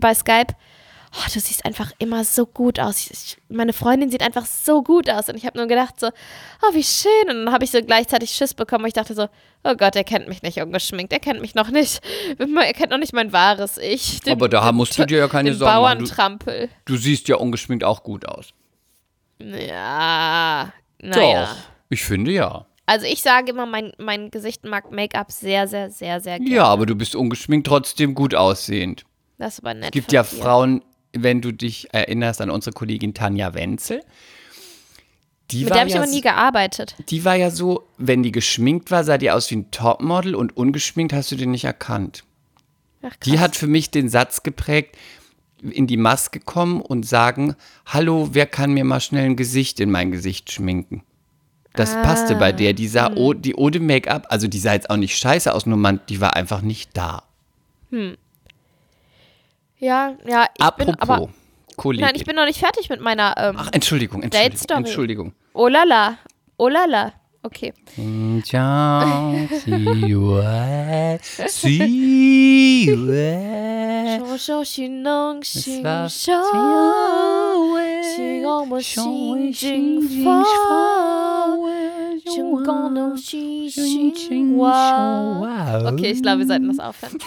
B: bei Skype, oh, du siehst einfach immer so gut aus. Ich, meine Freundin sieht einfach so gut aus. Und ich habe nur gedacht so, oh, wie schön. Und dann habe ich so gleichzeitig Schiss bekommen, weil ich dachte so, oh Gott, er kennt mich nicht ungeschminkt. Er kennt mich noch nicht. Er kennt noch nicht mein wahres Ich. Den,
C: Aber da musst du dir ja keine Sorgen machen. Du,
B: Bauerntrampel.
C: du siehst ja ungeschminkt auch gut aus.
B: Ja, naja.
C: Doch. Ich finde ja.
B: Also ich sage immer, mein, mein Gesicht mag Make-up sehr, sehr, sehr, sehr gerne.
C: Ja, aber du bist ungeschminkt trotzdem gut aussehend.
B: Das ist aber nett.
C: Es gibt ja
B: dir.
C: Frauen, wenn du dich erinnerst an unsere Kollegin Tanja Wenzel. Die
B: Mit
C: war
B: der habe ich
C: ja
B: aber nie gearbeitet.
C: Die war ja so, wenn die geschminkt war, sah die aus wie ein Topmodel und ungeschminkt hast du den nicht erkannt.
B: Ach,
C: Die hat für mich den Satz geprägt, in die Maske kommen und sagen, hallo, wer kann mir mal schnell ein Gesicht in mein Gesicht schminken? Das passte bei der. Die
B: Ah,
C: sah
B: hm.
C: die ohne Make-up, also die sah jetzt auch nicht scheiße aus, nur man, die war einfach nicht da.
B: Ja, ja. Ich
C: Apropos,
B: bin aber,
C: Kollegin.
B: Nein, ich bin noch nicht fertig mit meiner. Ähm,
C: Ach, Entschuldigung, Entschuldigung. Entschuldigung.
B: Oh lala, oh lala. Okay.
C: Ciao, see you. See you.
B: Okay, ich glaube, wir sollten das aufhören.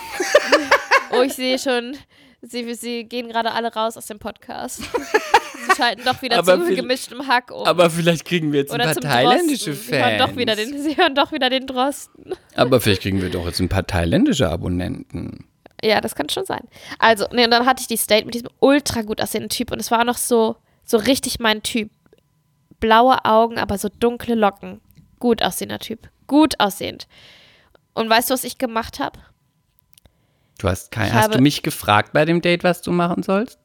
B: oh, ich sehe schon, sie, sie gehen gerade alle raus aus dem Podcast. sie schalten doch wieder
C: Aber
B: zu gemischtem Hack um.
C: Aber vielleicht kriegen wir jetzt
B: Oder
C: ein paar thailändische
B: Drosten. Sie hören,
C: Fans.
B: doch wieder den, sie hören doch wieder den Drosten.
C: Aber vielleicht kriegen wir doch jetzt ein paar thailändische Abonnenten.
B: Ja, das kann schon sein. Also, nee, und dann hatte ich die Date mit diesem ultra gut aussehenden Typ und es war noch so, so richtig mein Typ. Blaue Augen, aber so dunkle Locken. Gut aussehender Typ. Gut aussehend. Und weißt du, was ich gemacht habe?
C: Du hast kein,
B: Ich
C: hast du mich gefragt bei dem Date, was du machen sollst?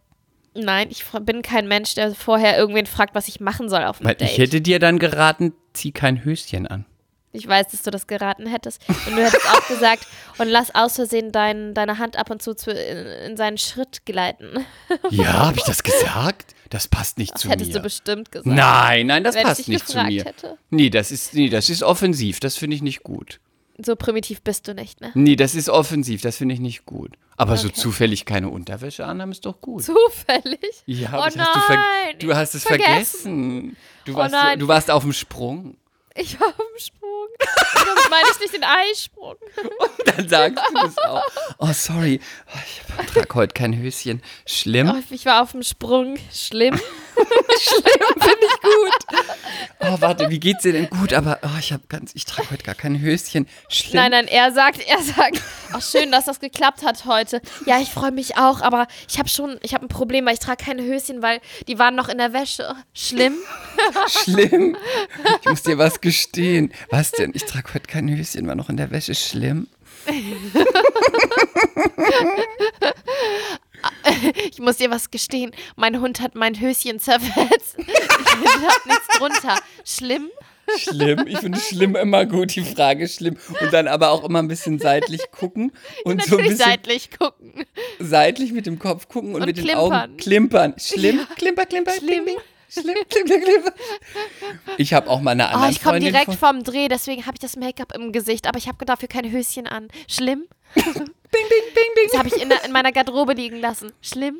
B: Nein, ich bin kein Mensch, der vorher irgendwen fragt, was ich machen soll auf einem
C: Weil
B: Date.
C: ich hätte dir dann geraten, zieh kein Höschen an.
B: Ich weiß, dass du das geraten hättest. Und du hättest auch gesagt, und lass aus Versehen dein, deine Hand ab und zu, zu in, in seinen Schritt gleiten.
C: Ja, habe ich das gesagt? Das passt nicht
B: Das
C: zu
B: hättest
C: mir.
B: du bestimmt gesagt.
C: Nein, nein, das
B: Wenn
C: passt nicht zu mir.
B: hätte.
C: Nee, das ist nee, das ist offensiv, das finde ich nicht gut.
B: So primitiv bist du nicht, ne?
C: Nee, das ist offensiv, das finde ich nicht gut. Aber so
B: Okay.
C: zufällig keine Unterwäsche anhaben ist doch gut.
B: Zufällig.
C: Ja,
B: oh
C: aber das hast du, ver
B: nein,
C: du hast es
B: vergessen.
C: vergessen. Du
B: Oh
C: warst, so,
B: nein.
C: du warst auf dem Sprung.
B: Ich war auf dem Sprung. Und damit meine ich nicht den Eisprung.
C: Dann sagst du das auch. Oh, sorry. Oh, ich trage heute kein Höschen. Schlimm.
B: Oh, ich war auf dem Sprung. Schlimm.
C: Oh, warte, wie geht's dir denn gut? Aber oh, ich habe ganz, ich trage heute gar kein Höschen. Schlimm.
B: Nein, nein, er sagt, er sagt, ach schön, dass das geklappt hat heute. Ja, ich freue mich auch, aber ich habe schon, ich habe ein Problem, weil ich trage keine Höschen, weil die waren noch in der Wäsche. Schlimm.
C: Schlimm. Ich muss dir was gestehen. Was denn? Ich trage heute kein Höschen, war noch in der Wäsche. Schlimm.
B: Ich muss dir was gestehen. Mein Hund hat mein Höschen zerfetzt. Ich hab nichts drunter. Schlimm?
C: Schlimm. Ich finde schlimm immer gut, die Frage schlimm. Und dann aber auch immer ein bisschen seitlich gucken und so ein bisschen
B: seitlich gucken.
C: seitlich mit dem Kopf gucken und,
B: Und
C: mit den
B: klimpern.
C: Augen klimpern. Schlimm, klimper, klimper,
B: Schlimm.
C: Bing, Schlimm, klimper, klimper. Ich habe auch mal eine
B: Oh,
C: andere
B: ich komme direkt
C: von-
B: vom Dreh, deswegen habe ich das Make-up im Gesicht, aber ich habe dafür kein Höschen an. Schlimm?
C: Bing, bing, bing, bing,
B: Das habe ich in, in meiner Garderobe liegen lassen. Schlimm?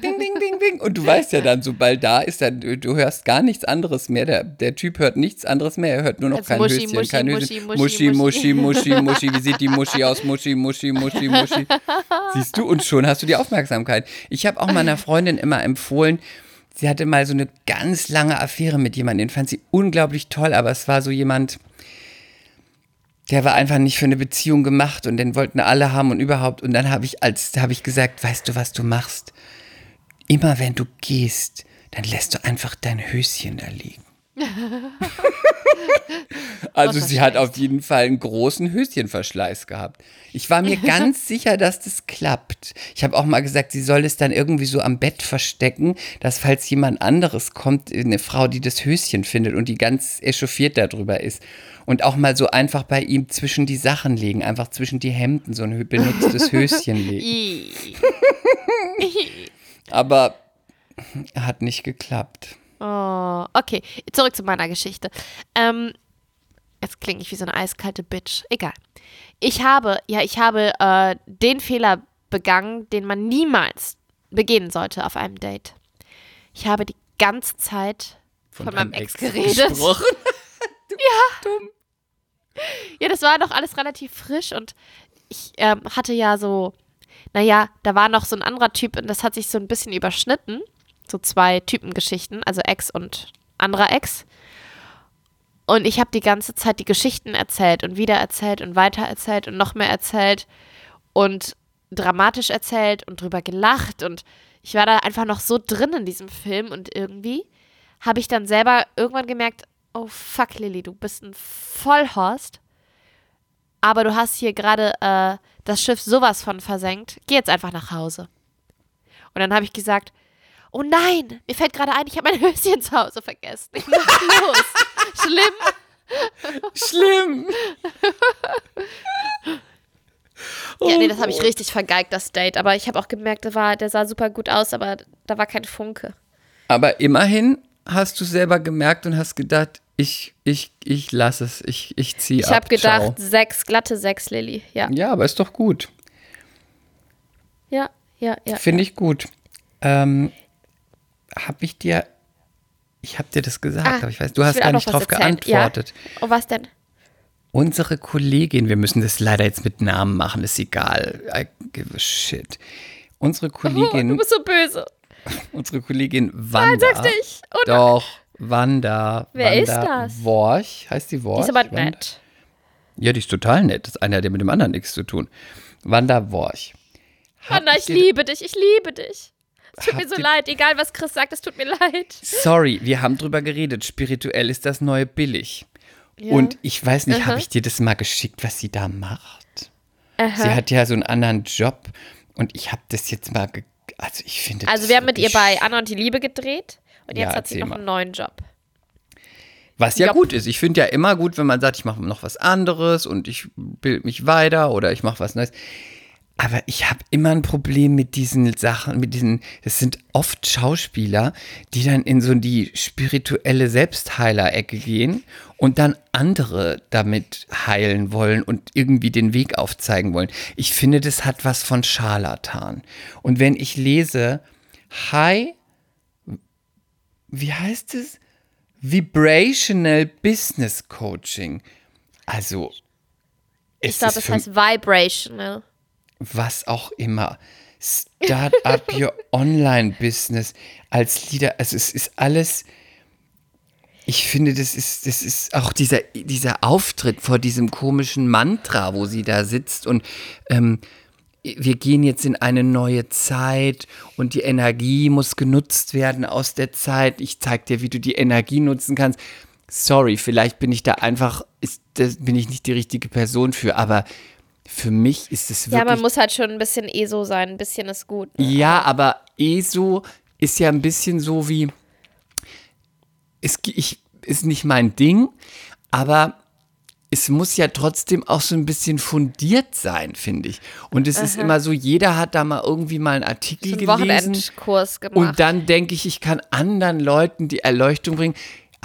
C: bing, bing, bing, bing. Und du weißt ja dann, sobald da ist, dann, du, du hörst gar nichts anderes mehr. Der, der Typ hört nichts anderes mehr. Er hört nur noch
B: Als
C: kein
B: Muschi,
C: Höschen,
B: Muschi,
C: kein
B: Muschi,
C: Höschen.
B: Muschi,
C: Muschi, Muschi, Muschi, Muschi. Wie sieht die Muschi aus? Muschi, Muschi, Muschi, Muschi. Siehst du? Und schon hast du die Aufmerksamkeit. Ich habe auch meiner Freundin immer empfohlen, sie hatte mal so eine ganz lange Affäre mit jemandem, den fand sie unglaublich toll, aber es war so jemand, der war einfach nicht für eine Beziehung gemacht und den wollten alle haben und überhaupt. Und dann habe ich als habe ich gesagt, weißt du, was du machst? Immer wenn du gehst, dann lässt du einfach dein Höschen da liegen. also sie hat auf jeden Fall einen großen Höschenverschleiß gehabt. Ich war mir ganz sicher, dass das klappt. Ich habe auch mal gesagt, sie soll es dann irgendwie so am Bett verstecken, dass falls jemand anderes kommt, eine Frau, die das Höschen findet und die ganz echauffiert darüber ist. Und auch mal so einfach bei ihm zwischen die Sachen legen, einfach zwischen die Hemden so ein benutztes Höschen legen. Aber hat nicht geklappt.
B: Oh, okay. Zurück zu meiner Geschichte. Ähm, jetzt klinge ich wie so eine eiskalte Bitch. Egal. Ich habe, ja, ich habe äh, den Fehler begangen, den man niemals begehen sollte auf einem Date. Ich habe die ganze Zeit von, meinem Ex, geredet.
C: gesprochen.
B: Ja, das war doch alles relativ frisch und ich ähm, hatte ja so, naja, da war noch so ein anderer Typ und das hat sich so ein bisschen überschnitten. So zwei Typengeschichten, also Ex und anderer Ex. Und ich habe die ganze Zeit die Geschichten erzählt und wieder erzählt und weiter erzählt und noch mehr erzählt und dramatisch erzählt und drüber gelacht und ich war da einfach noch so drin in diesem Film und irgendwie habe ich dann selber irgendwann gemerkt, oh fuck Lilly, du bist ein Vollhorst, aber du hast hier gerade äh, das Schiff sowas von versenkt. Geh jetzt einfach nach Hause. Und dann habe ich gesagt, oh nein, mir fällt gerade ein, ich habe mein Höschen zu Hause vergessen. Ich muss los. Schlimm.
C: Schlimm.
B: Ja, nee, das habe ich richtig vergeigt, das Date. Aber ich habe auch gemerkt, der, war, der sah super gut aus, aber da war kein Funke.
C: Aber immerhin hast du selber gemerkt und hast gedacht, ich, ich, ich lasse es, ich, ich ziehe
B: Ich
C: ab.
B: habe gedacht,
C: ciao.
B: sechs, glatte sechs, Lilly. Ja,
C: Ja, aber ist doch gut.
B: ja, ja, ja.
C: Finde ich gut. Ähm, habe ich dir, ich habe dir das gesagt,
B: Ah,
C: aber ich weiß, du
B: ich
C: hast gar nicht
B: erzählen.
C: geantwortet.
B: Ja. Oh, was denn?
C: Unsere Kollegin, wir müssen das leider jetzt mit Namen machen, ist egal. I give a shit. Unsere
B: Oh,
C: Kollegin,
B: du bist so böse.
C: unsere Kollegin Wanda.
B: Sag's nicht. Oh nein.
C: Doch, Wanda.
B: Wer
C: Wanda
B: ist das?
C: Worch, heißt die Worch?
B: Die ist aber
C: Wanda?
B: nett.
C: Ja, die ist total nett. Das eine hat ja mit dem anderen nichts zu tun. Wanda Worch.
B: Anna, ich liebe dich, ich liebe dich. Es tut mir so leid, egal was Chris sagt, es tut mir leid.
C: Sorry, wir haben drüber geredet. Spirituell ist das neue billig.
B: Ja.
C: Und ich weiß nicht, habe ich dir das mal geschickt, was sie da macht?
B: Aha.
C: Sie hat ja so einen anderen Job und ich habe das jetzt mal, also ich finde
B: Also wir haben mit ihr bei Anna und die Liebe gedreht und jetzt
C: Ja,
B: hat sie noch
C: mal.
B: einen neuen Job.
C: Was ja
B: Job.
C: gut ist. Ich finde ja immer gut, wenn man sagt, ich mache noch was anderes und ich bild mich weiter oder ich mache was Neues. Aber ich habe immer ein Problem mit diesen Sachen, mit diesen, das sind oft Schauspieler, die dann in so die spirituelle Selbstheiler-Ecke gehen und dann andere damit heilen wollen und irgendwie den Weg aufzeigen wollen. Ich finde, das hat was von Scharlatan. Und wenn ich lese, High, wie heißt es? Vibrational Business Coaching. Also,
B: Ich
C: es
B: glaube, es heißt vibrational.
C: Was auch immer. Start up your Online-Business als Leader. Also es ist alles. Ich finde, das ist, das ist auch dieser, dieser Auftritt vor diesem komischen Mantra, wo sie da sitzt und ähm, wir gehen jetzt in eine neue Zeit und die Energie muss genutzt werden aus der Zeit. Ich zeig dir, wie du die Energie nutzen kannst. Sorry, vielleicht bin ich da einfach, ist, das bin ich nicht die richtige Person für, aber für mich ist es wirklich.
B: Ja, man muss halt schon ein bisschen ESO sein. Ein bisschen ist gut. Ne?
C: Ja, aber ESO ist ja ein bisschen so wie, es, ich, ist nicht mein Ding, aber es muss ja trotzdem auch so ein bisschen fundiert sein, finde ich. Und es ist immer so, jeder hat da mal irgendwie mal einen Artikel
B: So einen
C: gelesen.
B: Wochenendkurs gemacht.
C: Und dann denke ich, ich kann anderen Leuten die Erleuchtung bringen.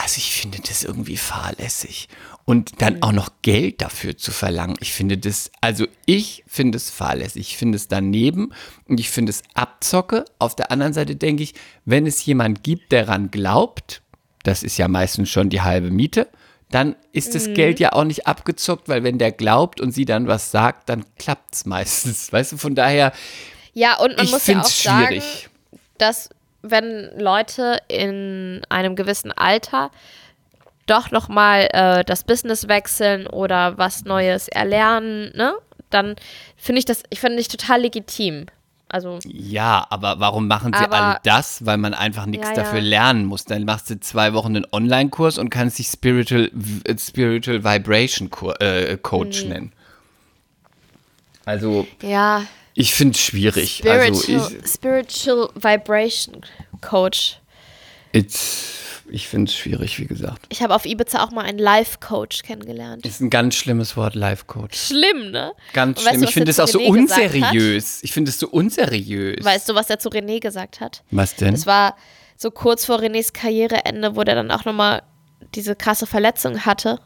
C: Also ich finde das irgendwie fahrlässig. Und dann auch noch Geld dafür zu verlangen. Ich finde das, also ich finde es fahrlässig. Ich finde es daneben und ich finde es Abzocke. Auf der anderen Seite denke ich, wenn es jemand gibt, der daran glaubt, das ist ja meistens schon die halbe Miete, dann ist das Geld ja auch nicht abgezockt, weil wenn der glaubt und sie dann was sagt, dann klappt es meistens. Weißt du, von daher,
B: ja, und man
C: ich
B: muss ja auch sagen,
C: schwierig.
B: dass wenn Leute in einem gewissen Alter doch noch mal äh, das Business wechseln oder was Neues erlernen, ne, dann finde ich das, ich finde ich total legitim. Also
C: Ja, aber warum machen sie
B: Aber-
C: alle das? Weil man einfach nichts
B: Ja, ja.
C: dafür lernen muss. Dann machst du zwei Wochen einen Online-Kurs und kannst dich Spiritual, äh, Spiritual Vibration Kur, äh, Coach
B: Mhm.
C: nennen. Also,
B: ja,
C: ich finde es schwierig.
B: Spiritual,
C: Also, ich,
B: Spiritual Vibration Coach.
C: ich finde es schwierig, wie gesagt.
B: Ich habe auf Ibiza auch mal einen Life Coach kennengelernt.
C: Ist ein ganz schlimmes Wort, Life-Coach.
B: Schlimm, ne?
C: Ganz
B: Und weißt
C: schlimm.
B: du,
C: ich finde es auch so unseriös. Ich finde es so unseriös.
B: Weißt du, was er zu René gesagt hat?
C: Was denn?
B: Es war so kurz vor Renés Karriereende, wo der dann auch nochmal diese krasse Verletzung hatte.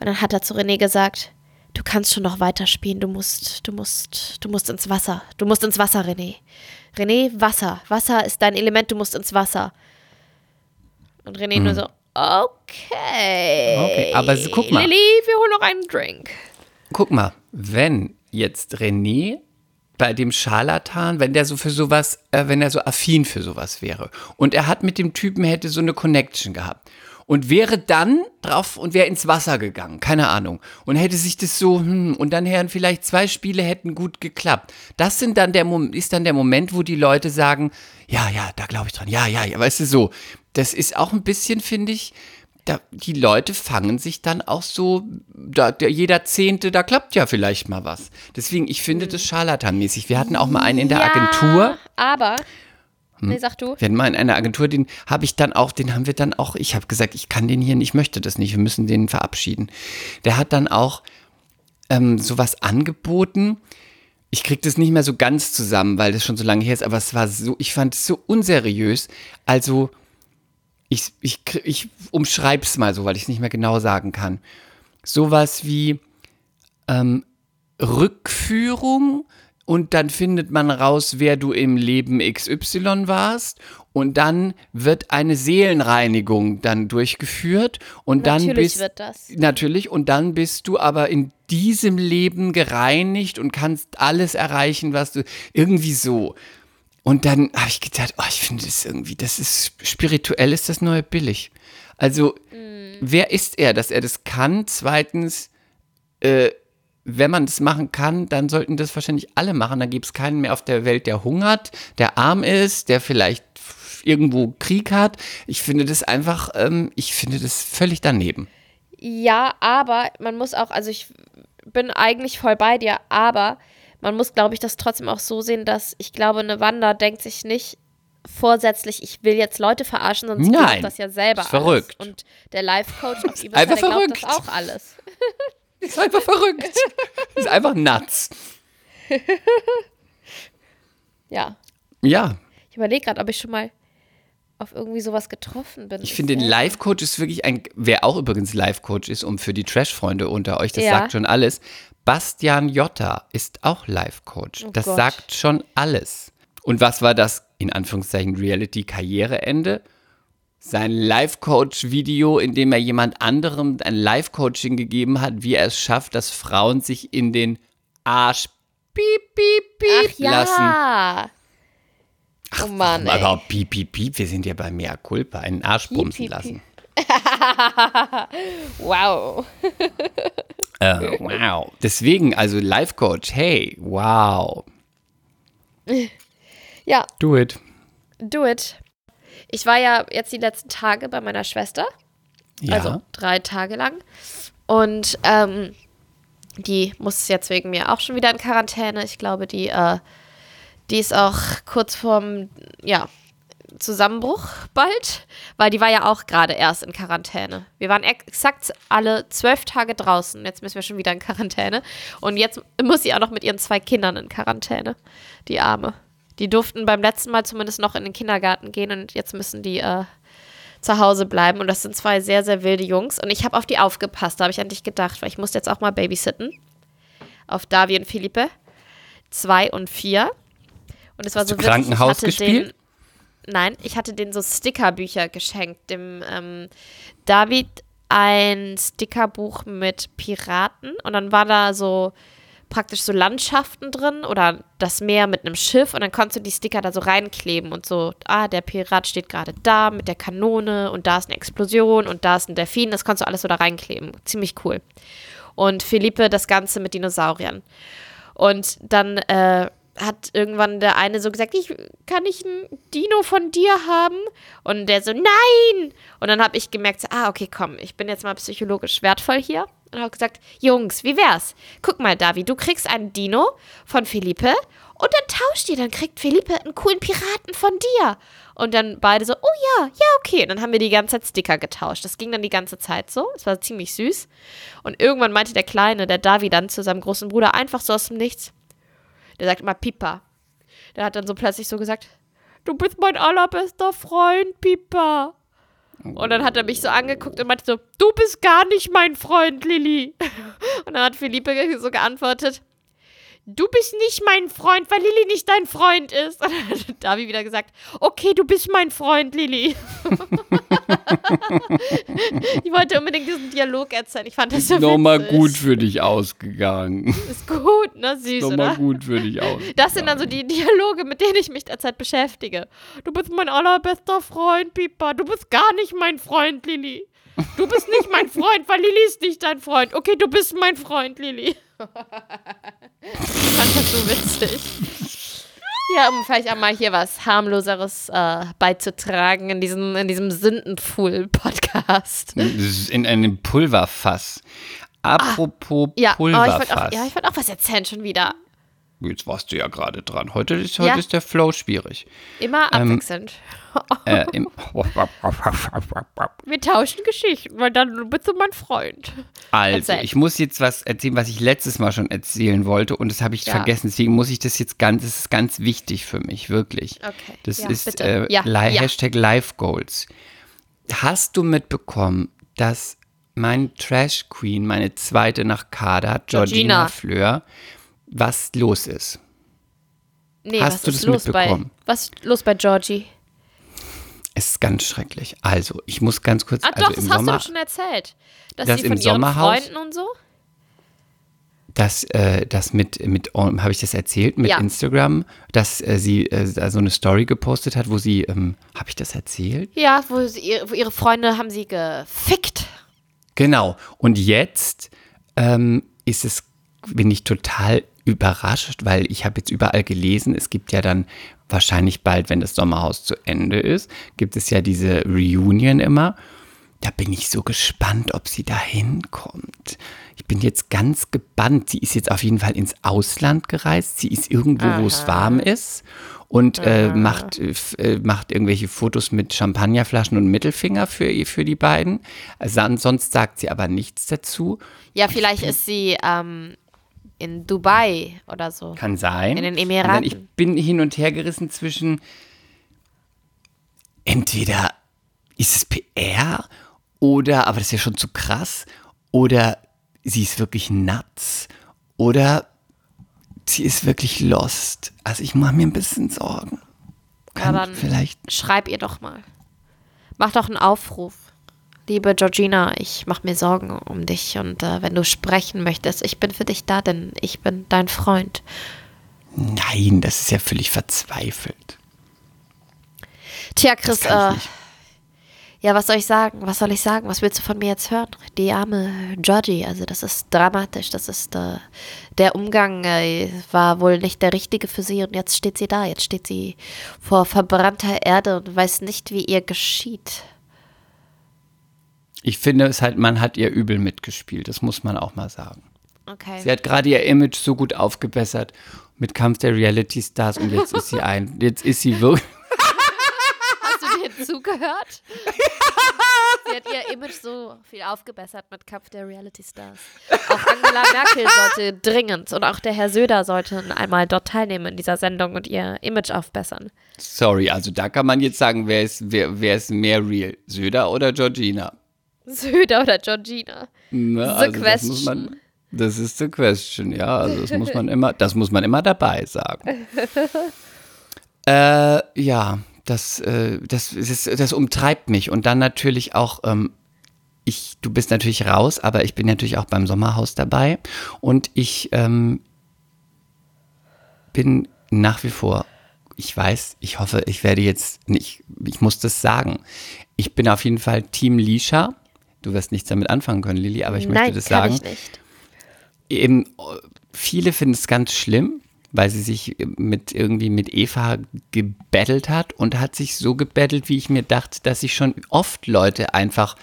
B: Und dann hat er zu René gesagt, du kannst schon noch weiterspielen, du musst, du musst, du musst ins Wasser. Du musst ins Wasser, René. René, Wasser. Wasser ist dein Element, du musst ins Wasser. Und René nur so, okay.
C: Hm. Okay, aber guck mal.
B: Lilly, wir holen noch einen Drink.
C: Guck mal, wenn jetzt René bei dem Scharlatan, wenn der so für sowas, äh, wenn er so affin für sowas wäre und er hat mit dem Typen hätte so eine Connection gehabt und wäre dann drauf und wäre ins Wasser gegangen, keine Ahnung, und hätte sich das so, hm, und dann wären vielleicht zwei Spiele hätten gut geklappt. Das sind dann der Mom ist dann der Moment, wo die Leute sagen, ja, ja, da glaube ich dran, ja, ja, ja, weißt du so. Das ist auch ein bisschen, finde ich, da, die Leute fangen sich dann auch so, da, der, jeder Zehnte, da klappt ja vielleicht mal was. Deswegen, ich finde das scharlatanmäßig. Wir hatten auch mal einen in der
B: ja,
C: Agentur.
B: Aber. Nee, sag du.
C: Wir hatten mal in einer Agentur, den habe ich dann auch, den haben wir dann auch, ich habe gesagt, ich kann den hier nicht, ich möchte das nicht, wir müssen den verabschieden. Der hat dann auch ähm, sowas angeboten. Ich kriege das nicht mehr so ganz zusammen, weil das schon so lange her ist, aber es war so, ich fand es so unseriös. Also, ich, ich, ich umschreib's mal so, weil ich es nicht mehr genau sagen kann. Sowas wie ähm, Rückführung und dann findet man raus, wer du im Leben XY warst und dann wird eine Seelenreinigung dann durchgeführt und dann
B: Natürlich
C: bist
B: wird das.
C: natürlich und dann bist du aber in diesem Leben gereinigt und kannst alles erreichen, was du irgendwie so. Und dann habe ich gedacht, oh, ich finde das irgendwie, das ist spirituell ist das neue billig. Also, wer ist er, dass er das kann? Zweitens, äh, wenn man das machen kann, dann sollten das wahrscheinlich alle machen. Dann gibt es keinen mehr auf der Welt, der hungert, der arm ist, der vielleicht irgendwo Krieg hat. Ich finde das einfach, ähm, ich finde das völlig daneben.
B: Ja, aber man muss auch, also ich bin eigentlich voll bei dir, aber man muss, glaube ich, das trotzdem auch so sehen, dass ich glaube, eine Wanda denkt sich nicht vorsätzlich, ich will jetzt Leute verarschen, sonst
C: Nein,
B: das ja selber
C: ist verrückt.
B: alles. Und der Life-Coach auf Ibiza, der glaubt das
C: verrückt.
B: auch alles.
C: Ist einfach verrückt. ist einfach nuts.
B: Ja.
C: Ja,
B: Ich überlege gerade, ob ich schon mal auf irgendwie sowas getroffen bin.
C: ich finde. Life-Coach ist wirklich ein, wer auch übrigens Life-Coach ist, um für die Trash-Freunde unter euch, das
B: Ja.
C: sagt schon alles. Bastian Jotta ist auch Life-Coach.
B: Oh
C: das
B: Gott.
C: sagt schon alles. Und was war das, in Anführungszeichen, Reality-Karriereende? Sein Life-Coach-Video, in dem er jemand anderem ein Life-Coaching gegeben hat, wie er es schafft, dass Frauen sich in den Arsch piep, piep, piep
B: Ach ja.
C: lassen.
B: oh Mann, ey.
C: Aber piep, piep, piep, wir sind ja bei Mea Culpa, einen Arsch
B: Piep,
C: bumsen
B: piep,
C: lassen.
B: Wow.
C: Äh, wow. Deswegen, also Life-Coach, hey, wow.
B: Ja,
C: Do it.
B: do it. Ich war ja jetzt die letzten Tage bei meiner Schwester.
C: Ja.
B: Also drei Tage lang. Und ähm, die muss jetzt wegen mir auch schon wieder in Quarantäne. Ich glaube, die, äh, die ist auch kurz vorm, ja, Zusammenbruch bald, weil die war ja auch gerade erst in Quarantäne. Wir waren exakt alle zwölf Tage draußen. Jetzt müssen wir schon wieder in Quarantäne. Und jetzt muss sie auch noch mit ihren zwei Kindern in Quarantäne. Die Arme. Die durften beim letzten Mal zumindest noch in den Kindergarten gehen und jetzt müssen die äh, zu Hause bleiben. Und das sind zwei sehr, sehr wilde Jungs. Und ich habe auf die aufgepasst, da habe ich an dich gedacht, weil ich musste jetzt auch mal babysitten. Auf Davi und Philippe. Zwei und vier. Und es war
C: Hast
B: so
C: du
B: witzig, ich
C: Krankenhaus gespielt?
B: Den, nein, ich hatte denen so Stickerbücher geschenkt. Dem ähm, David ein Stickerbuch mit Piraten. Und dann war da so praktisch so Landschaften drin oder das Meer mit einem Schiff und dann konntest du die Sticker da so reinkleben und so, ah, der Pirat steht gerade da mit der Kanone und da ist eine Explosion und da ist ein Delfin, das konntest du alles so da reinkleben. Ziemlich cool. Und Philippe das Ganze mit Dinosauriern. Und dann äh, hat irgendwann der eine so gesagt, ich, kann ich ein Dino von dir haben? Und der so, nein! Und dann habe ich gemerkt, so, ah, okay, komm, ich bin jetzt mal psychologisch wertvoll hier. Und habe gesagt, Jungs, wie wär's? Guck mal, Davi, du kriegst einen Dino von Philippe und dann tauscht ihr, dann kriegt Philippe einen coolen Piraten von dir. Und dann beide so, oh ja, ja, okay. Und dann haben wir die ganze Zeit Sticker getauscht. Das ging dann die ganze Zeit so. Es war ziemlich süß. Und irgendwann meinte der Kleine, der Davi, dann zu seinem großen Bruder einfach so aus dem Nichts, der sagt immer Pipa. Der hat dann so plötzlich so gesagt, du bist mein allerbester Freund, Pipa. Und dann hat er mich so angeguckt und meinte so, du bist gar nicht mein Freund, Lilly. Und dann hat Philippe so geantwortet, du bist nicht mein Freund, weil Lilly nicht dein Freund ist. Und dann hat Davi wieder gesagt, okay, du bist mein Freund, Lilly. ich wollte unbedingt diesen Dialog erzählen. Ich fand das so
C: Nochmal gut für dich ausgegangen.
B: Ist gut, ne? Süß,
C: Nochmal
B: oder?
C: gut für dich ausgegangen.
B: Das sind dann so die Dialoge, mit denen ich mich derzeit beschäftige. Du bist mein allerbester Freund, Pipa. Du bist gar nicht mein Freund, Lilly. Du bist nicht mein Freund, weil Lilly ist nicht dein Freund. Okay, du bist mein Freund, Lilly. Ich fand das so witzig. Ja, um vielleicht auch mal hier was harmloseres äh, beizutragen in diesem, in diesem Sündenfuhl-Podcast.
C: In einem Pulverfass. Apropos
B: Ja, oh, ich
C: Pulverfass.
B: auch, ja, ich wollte auch was erzählen schon wieder.
C: Jetzt warst du ja gerade dran. Heute ist, heute
B: Ja.
C: ist der Flow schwierig.
B: Immer abwechselnd.
C: Äh, im,
B: Wir tauschen Geschichten, weil dann bist du mein Freund.
C: also,
B: Erzähl.
C: ich muss jetzt was erzählen, was ich letztes Mal schon erzählen wollte und das habe ich
B: Ja.
C: vergessen. Deswegen muss ich das jetzt ganz, das ist ganz wichtig für mich, wirklich.
B: Okay,
C: Das
B: ja,
C: ist äh. Hashtag Life Goals. Hast du mitbekommen, dass mein Trash Queen, meine zweite nach Kader, Georgina
B: Georgina.
C: Fleur, was los ist?
B: Nee,
C: Hast
B: was
C: du
B: ist
C: das
B: los
C: mitbekommen?
B: bei was ist los bei Georgie?
C: Es ist ganz schrecklich. Also, ich muss ganz kurz,
B: Ah
C: also
B: doch, das hast
C: Sommer,
B: du doch schon erzählt. Dass
C: Das
B: sie von ihren? Freunden und so?
C: dass äh, das mit, mit habe ich das erzählt, mit
B: Ja.
C: Instagram, dass äh, sie äh, so eine Story gepostet hat, wo sie, ähm, habe ich das erzählt?
B: Ja, wo, sie, wo ihre Freunde haben sie gefickt.
C: Genau. Und jetzt ähm, ist es, bin ich total überrascht, weil ich habe jetzt überall gelesen, es gibt ja dann wahrscheinlich bald, wenn das Sommerhaus zu Ende ist, gibt es ja diese Reunion immer. Da bin ich so gespannt, ob sie da hinkommt. Ich bin jetzt ganz gebannt. Sie ist jetzt auf jeden Fall ins Ausland gereist. Sie ist irgendwo, wo es warm ist und äh, macht, äh, äh, macht irgendwelche Fotos mit Champagnerflaschen und Mittelfinger für, für die beiden. Also, sonst sagt sie aber nichts dazu.
B: Ja, vielleicht ist sie ähm, in Dubai oder so.
C: Kann sein.
B: In den. Emiraten.
C: Ich bin hin und her gerissen zwischen entweder ist es PR oder, aber das ist ja schon zu krass, oder sie ist wirklich nuts oder sie ist wirklich lost. Also ich mache mir ein bisschen Sorgen.
B: Ja,
C: Kann
B: dann
C: vielleicht
B: schreib ihr doch mal. Mach doch einen Aufruf. Liebe Georgina, ich mache mir Sorgen um dich und äh, wenn du sprechen möchtest, ich bin für dich da, denn ich bin dein Freund.
C: Nein, das ist ja völlig verzweifelt.
B: Tja, Chris, äh, ja, was soll ich sagen? Was soll ich sagen? Was willst du von mir jetzt hören? Die arme Georgie, also das ist dramatisch. Das ist, äh, der Umgang äh, war wohl nicht der richtige für sie und jetzt steht sie da. Jetzt steht sie vor verbrannter Erde und weiß nicht, wie ihr geschieht.
C: Ich finde es halt, man hat ihr übel mitgespielt, das muss man auch mal sagen.
B: Okay.
C: Sie hat gerade ihr Image so gut aufgebessert mit Kampf der Reality Stars und jetzt ist sie ein, jetzt ist sie wirklich.
B: Hast du dir zugehört? Sie hat ihr Image so viel aufgebessert mit Kampf der Reality Stars. Auch Angela Merkel sollte dringend und auch der Herr Söder sollten einmal dort teilnehmen in dieser Sendung und ihr Image aufbessern.
C: Sorry, also da kann man jetzt sagen, wer ist, wer, wer ist mehr real? Söder oder Georgina?
B: Söder oder Georgina?
C: Ne,
B: The
C: das muss man. Das ist the question, ja. Also das muss man immer, das muss man immer dabei sagen. äh, ja, das, äh, das, das, das umtreibt mich. Und dann natürlich auch, ähm, ich, du bist natürlich raus, aber ich bin natürlich auch beim Sommerhaus dabei. Und ich ähm, bin nach wie vor, ich weiß, ich hoffe, ich werde jetzt nicht, ich muss das sagen. Ich bin auf jeden Fall Team Lisha. Du wirst nichts damit anfangen können, Lilly, aber ich möchte
B: Nein,
C: das
B: kann
C: sagen
B: ich nicht.
C: eben viele finden es ganz schlimm, weil sie sich mit irgendwie mit Eva gebettelt hat und hat sich so gebettelt, wie ich mir dachte, dass sich schon oft Leute einfach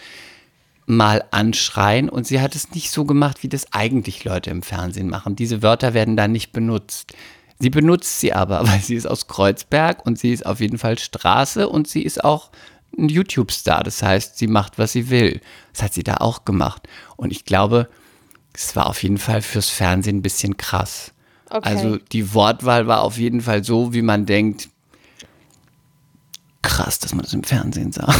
C: mal anschreien und sie hat es nicht so gemacht, wie das eigentlich Leute im Fernsehen machen. Diese Wörter werden da nicht benutzt. Sie benutzt sie aber, weil sie ist aus Kreuzberg und sie ist auf jeden Fall Straße und sie ist auch ein YouTube-Star. Das heißt, sie macht, was sie will. Das hat sie da auch gemacht. Und ich glaube, es war auf jeden Fall fürs Fernsehen ein bisschen krass.
B: Okay.
C: Also die Wortwahl war auf jeden Fall so, wie man denkt, krass, dass man das im Fernsehen sah.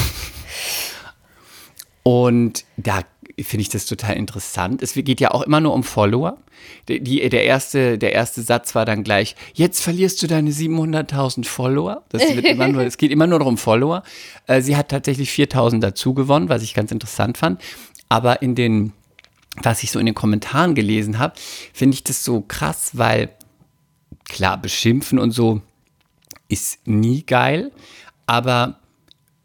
C: Und da finde ich das total interessant. Es geht ja auch immer nur um Follower. Die, die, der, erste, der erste Satz war dann gleich, jetzt verlierst du deine 700.000 Follower. Das wird immer nur, es geht immer nur noch um Follower. Äh, sie hat tatsächlich 4.000 dazu gewonnen, was ich ganz interessant fand. Aber in den, was ich so in den Kommentaren gelesen habe, finde ich das so krass, weil klar, beschimpfen und so ist nie geil, aber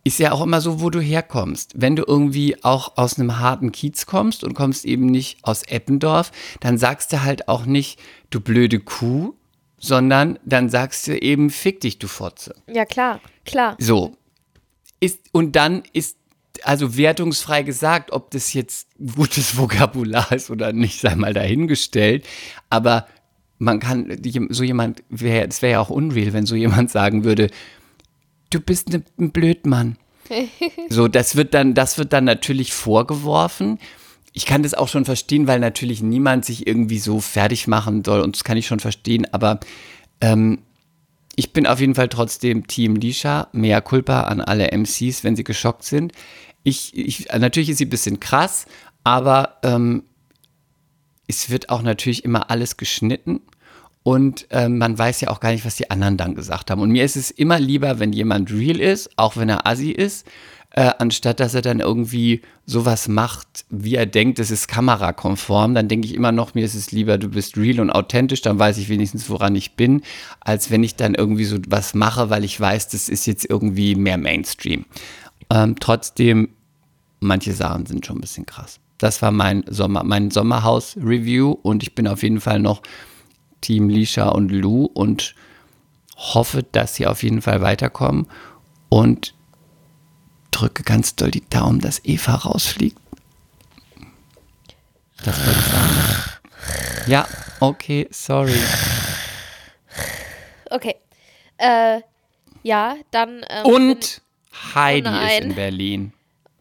C: ist ja auch immer so, wo du herkommst. Wenn du irgendwie auch aus einem harten Kiez kommst und kommst eben nicht aus Eppendorf, dann sagst du halt auch nicht, du blöde Kuh, sondern dann sagst du eben, fick dich, du Fotze.
B: Ja, klar, klar.
C: So. Ist, und dann ist also wertungsfrei gesagt, ob das jetzt gutes Vokabular ist oder nicht, sei mal dahingestellt. Aber man kann, so jemand, wär, es wäre ja auch unreal, wenn so jemand sagen würde, du bist ne, ein Blödmann. so, das wird dann, das wird dann natürlich vorgeworfen. Ich kann das auch schon verstehen, weil natürlich niemand sich irgendwie so fertig machen soll und das kann ich schon verstehen, aber ähm, ich bin auf jeden Fall trotzdem Team Lisha. Mea culpa an alle MCs, wenn sie geschockt sind. Ich, ich, natürlich ist sie ein bisschen krass, aber ähm, es wird auch natürlich immer alles geschnitten. Und ähm, man weiß ja auch gar nicht, was die anderen dann gesagt haben. Und mir ist es immer lieber, wenn jemand real ist, auch wenn er assi ist, äh, anstatt dass er dann irgendwie sowas macht, wie er denkt, es ist kamerakonform. Dann denke ich immer noch, mir ist es lieber, du bist real und authentisch, dann weiß ich wenigstens, woran ich bin, als wenn ich dann irgendwie so was mache, weil ich weiß, das ist jetzt irgendwie mehr Mainstream. Ähm, trotzdem, manche Sachen sind schon ein bisschen krass. Das war mein Sommer, mein Sommerhaus-Review und ich bin auf jeden Fall noch Team Lisha und Lou und hoffe, dass sie auf jeden Fall weiterkommen und drücke ganz doll die Daumen, dass Eva rausfliegt. Das wollte ich sagen. Ja, okay, sorry.
B: Okay. Äh, ja, dann. Ähm,
C: Und Heidi
B: Oh
C: ist in Berlin.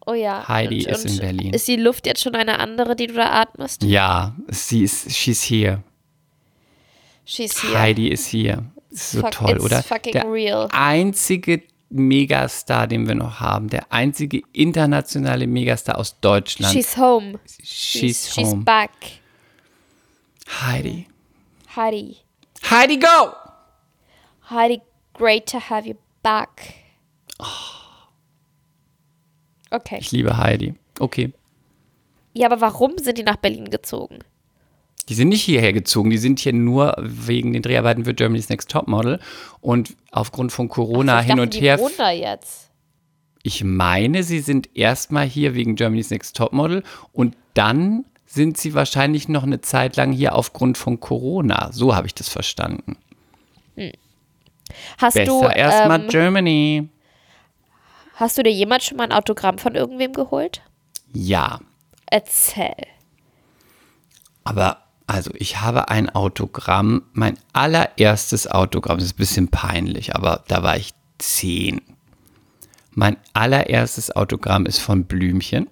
B: Oh ja.
C: Heidi
B: und,
C: ist in
B: und
C: Berlin.
B: Ist die Luft jetzt schon eine andere, die du da atmest?
C: Ja, sie ist, she's here.
B: She's here.
C: Heidi ist hier. Ist so
B: Fuck,
C: toll, oder?
B: fucking
C: der
B: real.
C: einzige Megastar, den wir noch haben, der einzige internationale Megastar aus Deutschland.
B: She's home.
C: She's
B: she's
C: home.
B: back.
C: Heidi.
B: Heidi.
C: Heidi, go!
B: Heidi, great to have you back. Okay.
C: Ich liebe Heidi. Okay.
B: Ja, aber warum sind die nach Berlin gezogen?
C: Die sind nicht hierher gezogen, die sind hier nur wegen den Dreharbeiten für Germany's Next Topmodel und aufgrund von Corona
B: ich
C: hin
B: dachte,
C: und
B: die
C: her.
B: wohnen da jetzt.
C: Ich meine, sie sind erstmal hier wegen Germany's Next Topmodel und dann sind sie wahrscheinlich noch eine Zeit lang hier aufgrund von Corona. So habe ich das verstanden.
B: Hast
C: Besser
B: du,
C: erstmal
B: ähm,
C: Germany.
B: hast du dir jemals schon mal ein Autogramm von irgendwem geholt?
C: Ja,
B: Erzähl.
C: aber also ich habe ein Autogramm, mein allererstes Autogramm, das ist ein bisschen peinlich, aber da war ich zehn. Mein allererstes Autogramm ist von Blümchen.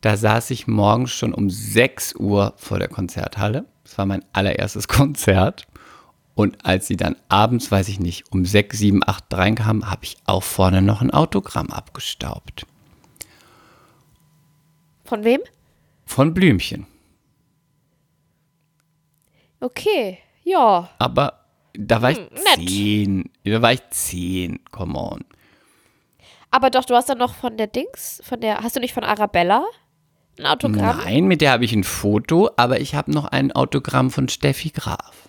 C: Da saß ich morgens schon um 6 Uhr vor der Konzerthalle. Das war mein allererstes Konzert. Und als sie dann abends, weiß ich nicht, um 6, 7, 8 reinkamen, habe ich auch vorne noch ein Autogramm abgestaubt.
B: Von wem?
C: Von Blümchen.
B: Okay, ja.
C: Aber da war ich
B: Hm, nett.
C: 10. Da war ich 10. Come on.
B: Aber doch, du hast dann noch von der Dings, von der, hast du nicht von Arabella ein Autogramm?
C: Nein, mit der habe ich ein Foto, aber ich habe noch ein Autogramm von Steffi Graf.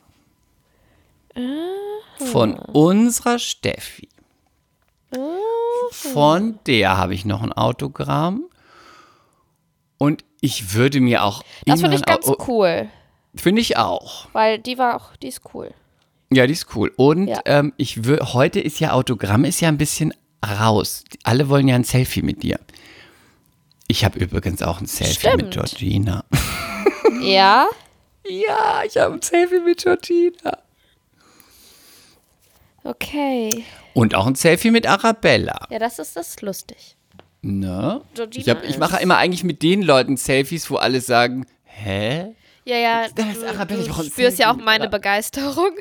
C: Von unserer Steffi. Von der habe ich noch ein Autogramm. Und ich würde mir auch
B: Das finde ich ganz cool,
C: Finde ich auch.
B: weil die war auch, die ist cool.
C: Ja, die ist cool. Und
B: Ja.
C: ähm, ich heute ist ja Autogramm ist ja ein bisschen raus. Alle wollen ja ein Selfie mit dir. Ich habe übrigens auch ein Selfie mit
B: Stimmt.
C: Georgina.
B: Ja?
C: Ja, ich habe ein Selfie mit Georgina.
B: Okay.
C: Und auch ein Selfie mit Arabella.
B: Ja, das ist das ist lustig.
C: Ne?
B: Georgina
C: Ich, hab, ich mache immer eigentlich mit den Leuten Selfies, wo alle sagen, hä?
B: Ja, ja.
C: Da ist
B: du,
C: Arabella,
B: du
C: ein
B: spürst ja auch meine. Begeisterung.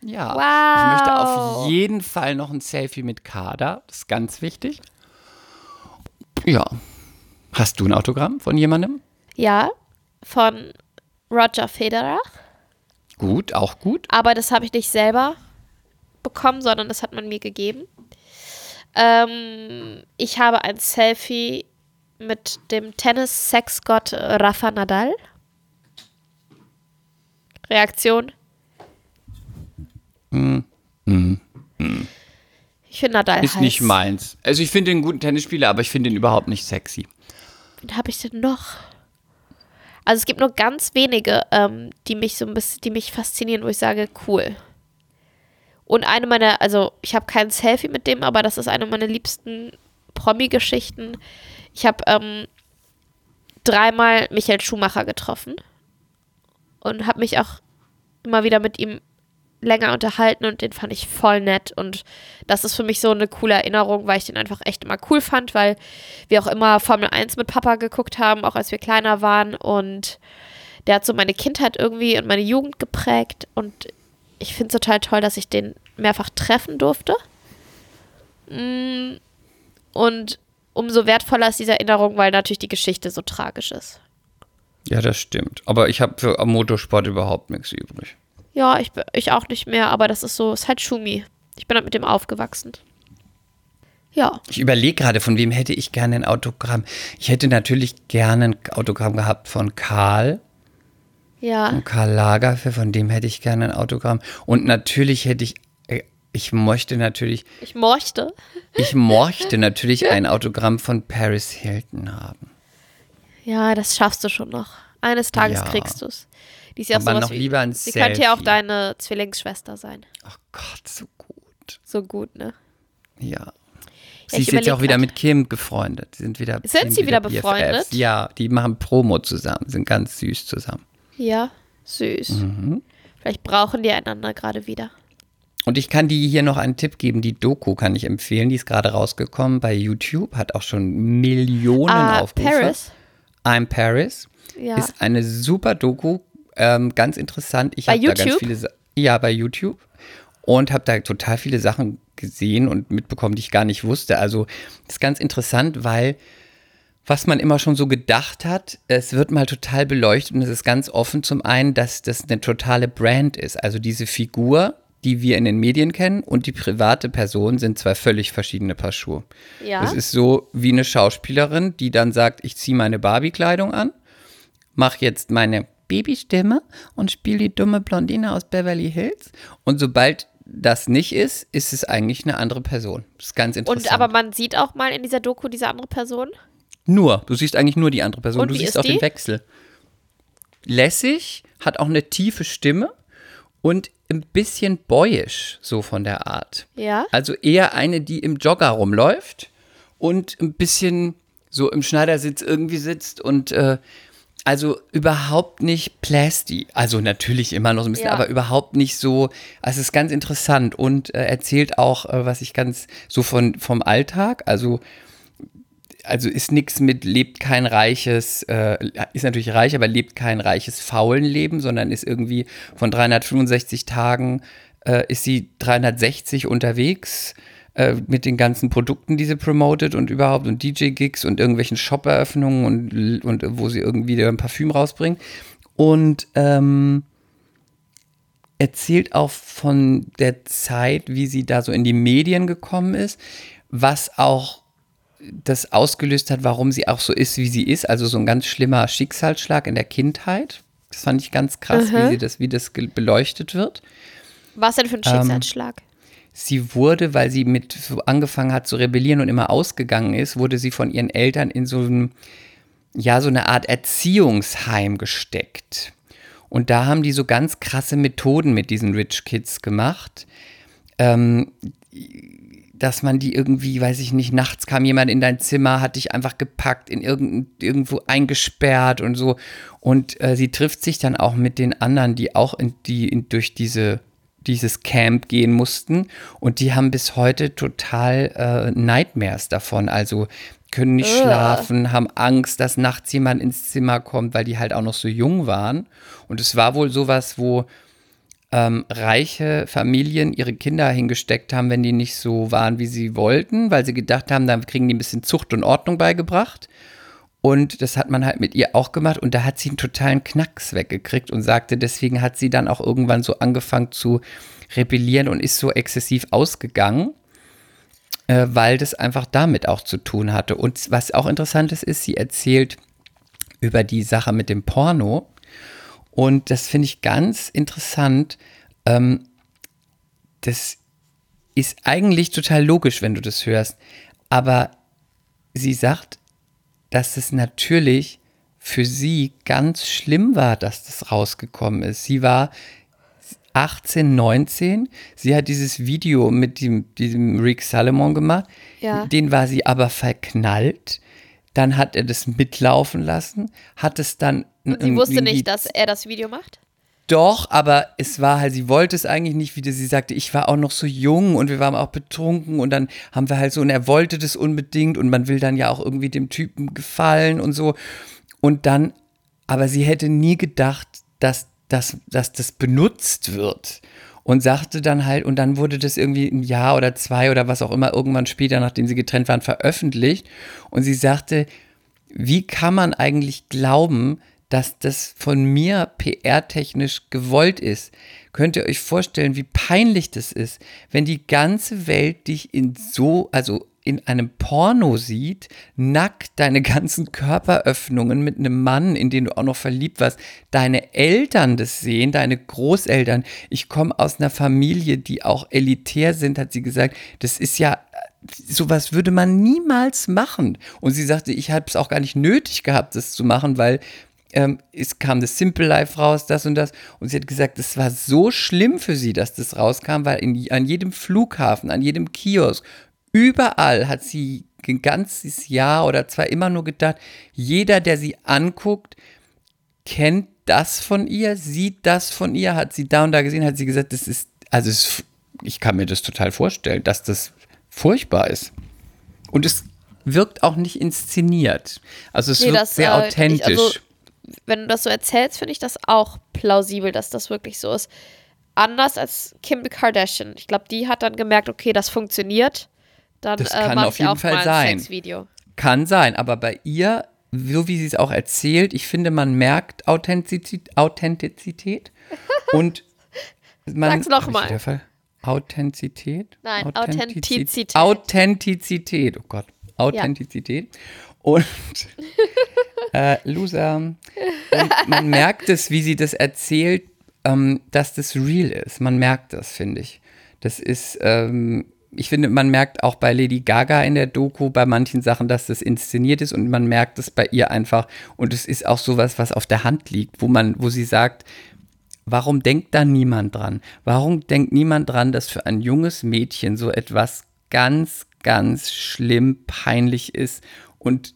C: Ja.
B: Wow.
C: Ich möchte auf jeden Fall noch ein Selfie mit Kader. Das ist ganz wichtig. Ja. Hast du ein Autogramm von jemandem?
B: Ja, von Roger Federer.
C: Gut, auch gut.
B: Aber das habe ich nicht selber bekommen, sondern das hat man mir gegeben. Ähm, ich habe ein Selfie mit dem Tennis-Sexgott Rafa Nadal. Reaktion? Ich finde Nadal
C: Ist
B: heiß.
C: nicht meins. Also ich finde ihn einen guten Tennisspieler, aber ich finde ihn überhaupt nicht sexy.
B: Wen habe ich denn noch? Also es gibt nur ganz wenige, ähm, die mich so ein bisschen, die mich faszinieren, wo ich sage, cool. Und eine meiner, also ich habe kein Selfie mit dem, aber das ist eine meiner liebsten Promi-Geschichten. Ich habe ähm, dreimal Michael Schumacher getroffen und habe mich auch immer wieder mit ihm länger unterhalten und den fand ich voll nett und das ist für mich so eine coole Erinnerung, weil ich den einfach echt immer cool fand, weil wir auch immer Formel 1 mit Papa geguckt haben, auch als wir kleiner waren und der hat so meine Kindheit irgendwie und meine Jugend geprägt und ich finde es total toll, dass ich den mehrfach treffen durfte. Mm, Und umso wertvoller ist diese Erinnerung, weil natürlich die Geschichte so tragisch ist.
C: Ja, das stimmt. Aber ich habe für Motorsport überhaupt nichts übrig.
B: Ja, ich, ich auch nicht mehr, aber das ist so, ist halt Schumi. Ich bin halt mit dem aufgewachsen. Ja,
C: Ich überlege gerade, von wem hätte ich gerne ein Autogramm. Ich hätte natürlich gerne ein Autogramm gehabt von Karl.
B: ja.
C: Von Karl Lagerfeld, von dem hätte ich gerne ein Autogramm. Und natürlich hätte ich, äh, ich möchte natürlich,
B: Ich mochte.
C: ich möchte natürlich ein Autogramm von Paris Hilton haben.
B: Ja, das schaffst du schon noch. Eines Tages
C: Ja.
B: kriegst du es. Die ist ja auch
C: Aber noch
B: wie,
C: lieber ein
B: Sie könnte ja auch
C: Selfie.
B: deine Zwillingsschwester sein.
C: Ach Gott, so gut.
B: So gut, ne?
C: Ja. Sie ist jetzt ja auch wieder mit Kim befreundet. Die sind wieder
B: Sind sie wieder
C: BFFs.
B: befreundet?
C: Ja, die machen Promo zusammen, sind ganz süß zusammen.
B: Ja, süß.
C: Mhm.
B: Vielleicht brauchen die einander gerade wieder.
C: Und ich kann dir hier noch einen Tipp geben. Die Doku kann ich empfehlen. Die ist gerade rausgekommen bei YouTube, hat auch schon Millionen
B: Ah,
C: Aufrufe.
B: Paris?
C: I'm Paris.
B: Ja.
C: Ist eine super Doku, ähm, ganz interessant. Ich habe da ganz viele Sa- Ja, bei YouTube. Und habe da total viele Sachen gesehen und mitbekommen, die ich gar nicht wusste. Also das ist ganz interessant, weil was man immer schon so gedacht hat, es wird mal total beleuchtet und es ist ganz offen zum einen, dass das eine totale Brand ist. Also diese Figur die wir in den Medien kennen, und die private Person sind zwei völlig verschiedene Paar Schuhe.
B: Ja.
C: Das ist so wie eine Schauspielerin, die dann sagt, ich ziehe meine Barbie-Kleidung an, mache jetzt meine Babystimme und spiele die dumme Blondine aus Beverly Hills. Und sobald das nicht ist, ist es eigentlich eine andere Person. Das ist ganz interessant.
B: Und aber man sieht auch mal in dieser Doku diese andere Person.
C: Nur, du siehst eigentlich nur die andere Person.
B: Und
C: du
B: wie
C: siehst
B: ist
C: auch
B: die?
C: den Wechsel. Lässig, hat auch eine tiefe Stimme und ein bisschen boyish, so von der Art.
B: Ja.
C: Also eher eine, die im Jogger rumläuft und ein bisschen so im Schneidersitz irgendwie sitzt und äh, also überhaupt nicht plasty. Also natürlich immer noch so ein bisschen,
B: Ja.
C: aber überhaupt nicht so. Also es ist ganz interessant und äh, erzählt auch, äh, was ich ganz so von vom Alltag. Also also ist nichts mit lebt kein reiches, äh, ist natürlich reich, aber lebt kein reiches faulen Leben, sondern ist irgendwie von 365 Tagen äh, ist sie 360 unterwegs äh, mit den ganzen Produkten, die sie promotet und überhaupt und DJ-Gigs und irgendwelchen Shop-Eröffnungen und, und wo sie irgendwie ein Parfüm rausbringt. Und ähm, erzählt auch von der Zeit, wie sie da so in die Medien gekommen ist, was auch das ausgelöst hat, warum sie auch so ist, wie sie ist. Also so ein ganz schlimmer Schicksalsschlag in der Kindheit. Das fand ich ganz krass, wie sie das, wie das beleuchtet wird.
B: Was denn für ein Schicksalsschlag?
C: Sie wurde, weil sie mit angefangen hat zu rebellieren und immer ausgegangen ist, wurde sie von ihren Eltern in so ein, ja, so eine Art Erziehungsheim gesteckt. Und da haben die so ganz krasse Methoden mit diesen Rich Kids gemacht. Ähm, dass man die irgendwie, weiß ich nicht, nachts kam jemand in dein Zimmer, hat dich einfach gepackt, in irgend, irgendwo eingesperrt und so. Und äh, sie trifft sich dann auch mit den anderen, die auch in die, in, durch diese, dieses Camp gehen mussten. Und die haben bis heute total äh, Nightmares davon. Also können nicht schlafen, haben Angst, dass nachts jemand ins Zimmer kommt, weil die halt auch noch so jung waren. Und es war wohl sowas, wo ähm, reiche Familien ihre Kinder hingesteckt haben, wenn die nicht so waren, wie sie wollten, weil sie gedacht haben, dann kriegen die ein bisschen Zucht und Ordnung beigebracht. Und das hat man halt mit ihr auch gemacht und da hat sie einen totalen Knacks weggekriegt und sagte, deswegen hat sie dann auch irgendwann so angefangen zu rebellieren und ist so exzessiv ausgegangen, äh, weil das einfach damit auch zu tun hatte. Und was auch interessant ist, ist, sie erzählt über die Sache mit dem Porno. Und das finde ich ganz interessant. Ähm, das ist eigentlich total logisch, wenn du das hörst. Aber sie sagt, dass es natürlich für sie ganz schlimm war, dass das rausgekommen ist. Sie war 18, 19. Sie hat dieses Video mit dem, diesem Rick Salomon gemacht.
B: Ja.
C: Den war sie aber verknallt. Dann hat er das mitlaufen lassen, hat es dann.
B: Sie wusste nicht, dass er das Video macht?
C: doch, aber es war halt, sie wollte es eigentlich nicht wieder. Sie sagte, ich war auch noch so jung und wir waren auch betrunken und dann haben wir halt so, und er wollte das unbedingt und man will dann ja auch irgendwie dem Typen gefallen und so. Und dann, aber sie hätte nie gedacht, dass, dass, dass das benutzt wird. Und sagte dann halt, und dann wurde das irgendwie ein Jahr oder zwei oder was auch immer irgendwann später, nachdem sie getrennt waren, veröffentlicht. Und sie sagte, wie kann man eigentlich glauben, dass das von mir PR-technisch gewollt ist? Könnt ihr euch vorstellen, wie peinlich das ist, wenn die ganze Welt dich in so, also in einem Porno sieht, nackt deine ganzen Körperöffnungen mit einem Mann, in den du auch noch verliebt warst, deine Eltern das sehen, deine Großeltern. Ich komme aus einer Familie, die auch elitär sind, hat sie gesagt. Das ist ja sowas würde man niemals machen. Und sie sagte, ich habe es auch gar nicht nötig gehabt, das zu machen, weil ähm, es kam das Simple Life raus, das und das. Und sie hat gesagt, es war so schlimm für sie, dass das rauskam, weil in, an jedem Flughafen, an jedem Kiosk, überall hat sie ein ganzes Jahr oder zwei immer nur gedacht, jeder, der sie anguckt, kennt das von ihr, sieht das von ihr, hat sie da und da gesehen, hat sie gesagt, das ist, also es, ich kann mir das total vorstellen, dass das furchtbar ist. Und es wirkt auch nicht inszeniert. Also es
B: Nee,
C: wirkt
B: das,
C: sehr
B: äh, ich-
C: authentisch.
B: also- Wenn du das so erzählst, finde ich das auch plausibel, dass das wirklich so ist. Anders als Kim Kardashian. Ich glaube, die hat dann gemerkt, okay, das funktioniert. Dann
C: Das
B: äh,
C: kann
B: mache
C: auf jeden Fall sein.
B: Sexvideo.
C: Kann sein, aber bei ihr, so wie sie es auch erzählt, ich finde, man merkt Authentizität. Authentizität und man.
B: Sag's noch
C: Hab ich
B: mal.
C: wieder ver- Authentizität?
B: Nein,
C: Authentizität.
B: Authentizität.
C: Authentizität, oh Gott. Authentizität. Und äh, Loser. Und man merkt es, wie sie das erzählt, ähm, dass das real ist. Man merkt das, finde ich. Das ist, ähm, ich finde, man merkt auch bei Lady Gaga in der Doku bei manchen Sachen, dass das inszeniert ist und man merkt es bei ihr einfach. Und es ist auch sowas, was auf der Hand liegt, wo man, wo sie sagt, warum denkt da niemand dran? Warum denkt niemand dran, dass für ein junges Mädchen so etwas ganz, ganz schlimm peinlich ist und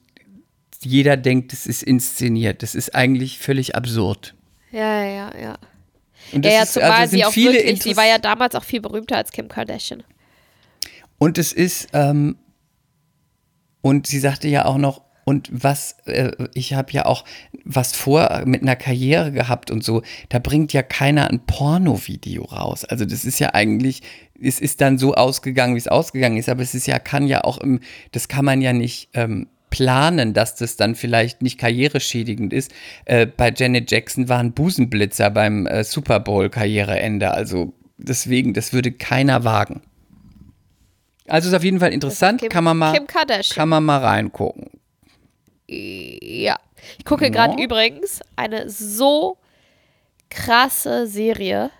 C: jeder denkt, es ist inszeniert. Das ist eigentlich völlig absurd.
B: Ja, ja, ja.
C: Und
B: Ja,
C: das
B: ja,
C: ist-
B: zumal
C: also
B: sie auch
C: viele
B: wirklich, sie war ja damals auch viel berühmter als Kim Kardashian.
C: Und es ist, ähm, und sie sagte ja auch noch, und was, äh, ich habe ja auch was vor mit einer Karriere gehabt und so, da bringt ja keiner ein Porno-Video raus. Also das ist ja eigentlich, es ist dann so ausgegangen, wie es ausgegangen ist, aber es ist ja, kann ja auch im, das kann man ja nicht ähm, planen, dass das dann vielleicht nicht karriereschädigend ist. Äh, bei Janet Jackson war ein Busenblitzer beim äh, Super Bowl-Karriereende, also deswegen, das würde keiner wagen. Also ist auf jeden Fall interessant,
B: Kim-
C: kann man mal,
B: Kim Kardashian.
C: kann man mal reingucken.
B: Ja. Ich gucke gerade übrigens eine so krasse Serie.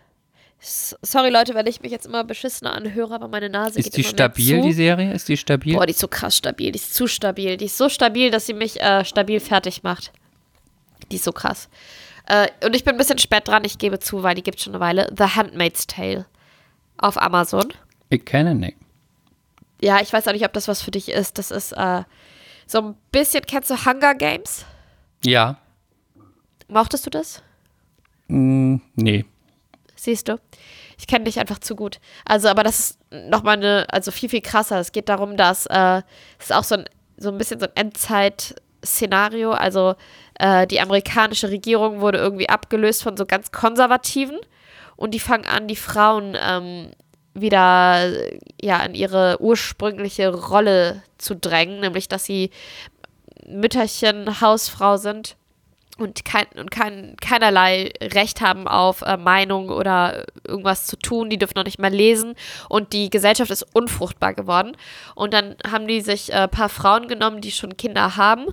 B: Sorry, Leute, wenn ich mich jetzt immer beschissener anhöre, aber meine Nase geht
C: Ist die
B: immer
C: stabil,
B: zu.
C: die Serie? Ist die stabil?
B: Boah, die ist so krass stabil. Die ist zu stabil. Die ist so stabil, dass sie mich äh, stabil fertig macht. Die ist so krass. Äh, und ich bin ein bisschen spät dran, ich gebe zu, weil die gibt schon eine Weile. The Handmaid's Tale auf Amazon.
C: ich kenne nicht.
B: Ja, ich weiß auch nicht, ob das was für dich ist. Das ist äh, so ein bisschen, kennst du Hunger Games?
C: Ja.
B: Mochtest du das?
C: Mm, nee.
B: Siehst du? Ich kenne dich einfach zu gut. Also, aber das ist nochmal eine, also viel, viel krasser. Es geht darum, dass äh, es ist auch so ein, so ein bisschen so ein Endzeit-Szenario. Also, äh, die amerikanische Regierung wurde irgendwie abgelöst von so ganz Konservativen und die fangen an, die Frauen ähm, wieder ja, in ihre ursprüngliche Rolle zu drängen, nämlich dass sie Mütterchen, Hausfrau sind und, kein, und kein, keinerlei Recht haben auf äh, Meinung oder irgendwas zu tun. Die dürfen noch nicht mal lesen und die Gesellschaft ist unfruchtbar geworden. Und dann haben die sich ein äh, paar Frauen genommen, die schon Kinder haben.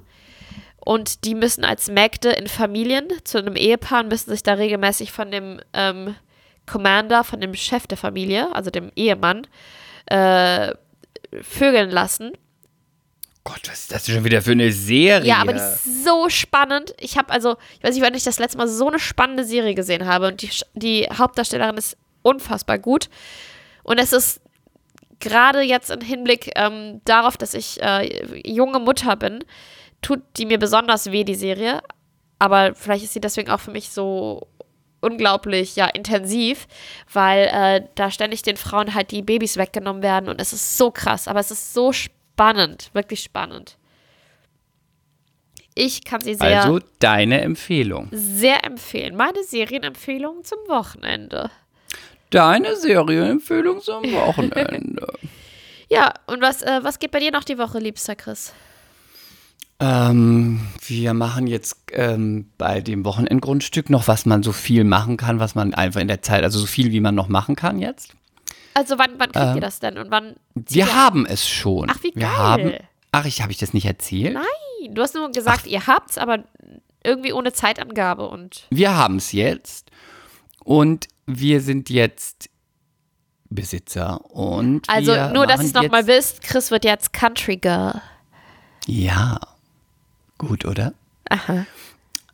B: Und die müssen als Mägde in Familien zu einem Ehepaar und müssen sich da regelmäßig von dem ähm, Commander, von dem Chef der Familie, also dem Ehemann, äh, vögeln lassen.
C: Gott, was ist das schon wieder für eine Serie?
B: Ja, aber die ist so spannend. Ich habe also, ich weiß nicht, wann ich das letzte Mal so eine spannende Serie gesehen habe. Und die, die Hauptdarstellerin ist unfassbar gut. Und es ist gerade jetzt im Hinblick ähm, darauf, dass ich äh, junge Mutter bin, tut die mir besonders weh, die Serie. Aber vielleicht ist sie deswegen auch für mich so unglaublich ja intensiv, weil äh, da ständig den Frauen halt die Babys weggenommen werden und es ist so krass, aber es ist so spannend, wirklich spannend. Ich kann sie sehr,
C: also deine Empfehlung.
B: sehr empfehlen. Meine Serienempfehlung zum Wochenende.
C: Deine Serienempfehlung zum Wochenende.
B: Ja, und was, äh, was geht bei dir noch die Woche, liebster Chris?
C: Ähm, wir machen jetzt ähm, bei dem Wochenendgrundstück noch, was man so viel machen kann, was man einfach in der Zeit, also so viel wie man noch machen kann jetzt.
B: Also wann, wann kriegt
C: Ähm,
B: ihr das denn? Und wann?
C: Wir haben es schon.
B: Ach, wie
C: wir
B: geil.
C: Haben, ach, ich habe ich das nicht erzählt?
B: Nein, du hast nur gesagt, ihr habt's, aber irgendwie ohne Zeitangabe und
C: Wir haben es jetzt und wir sind jetzt Besitzer und
B: also
C: wir
B: nur, dass ihr es nochmal wisst, Chris wird jetzt Country Girl.
C: Ja, gut, oder?
B: Aha.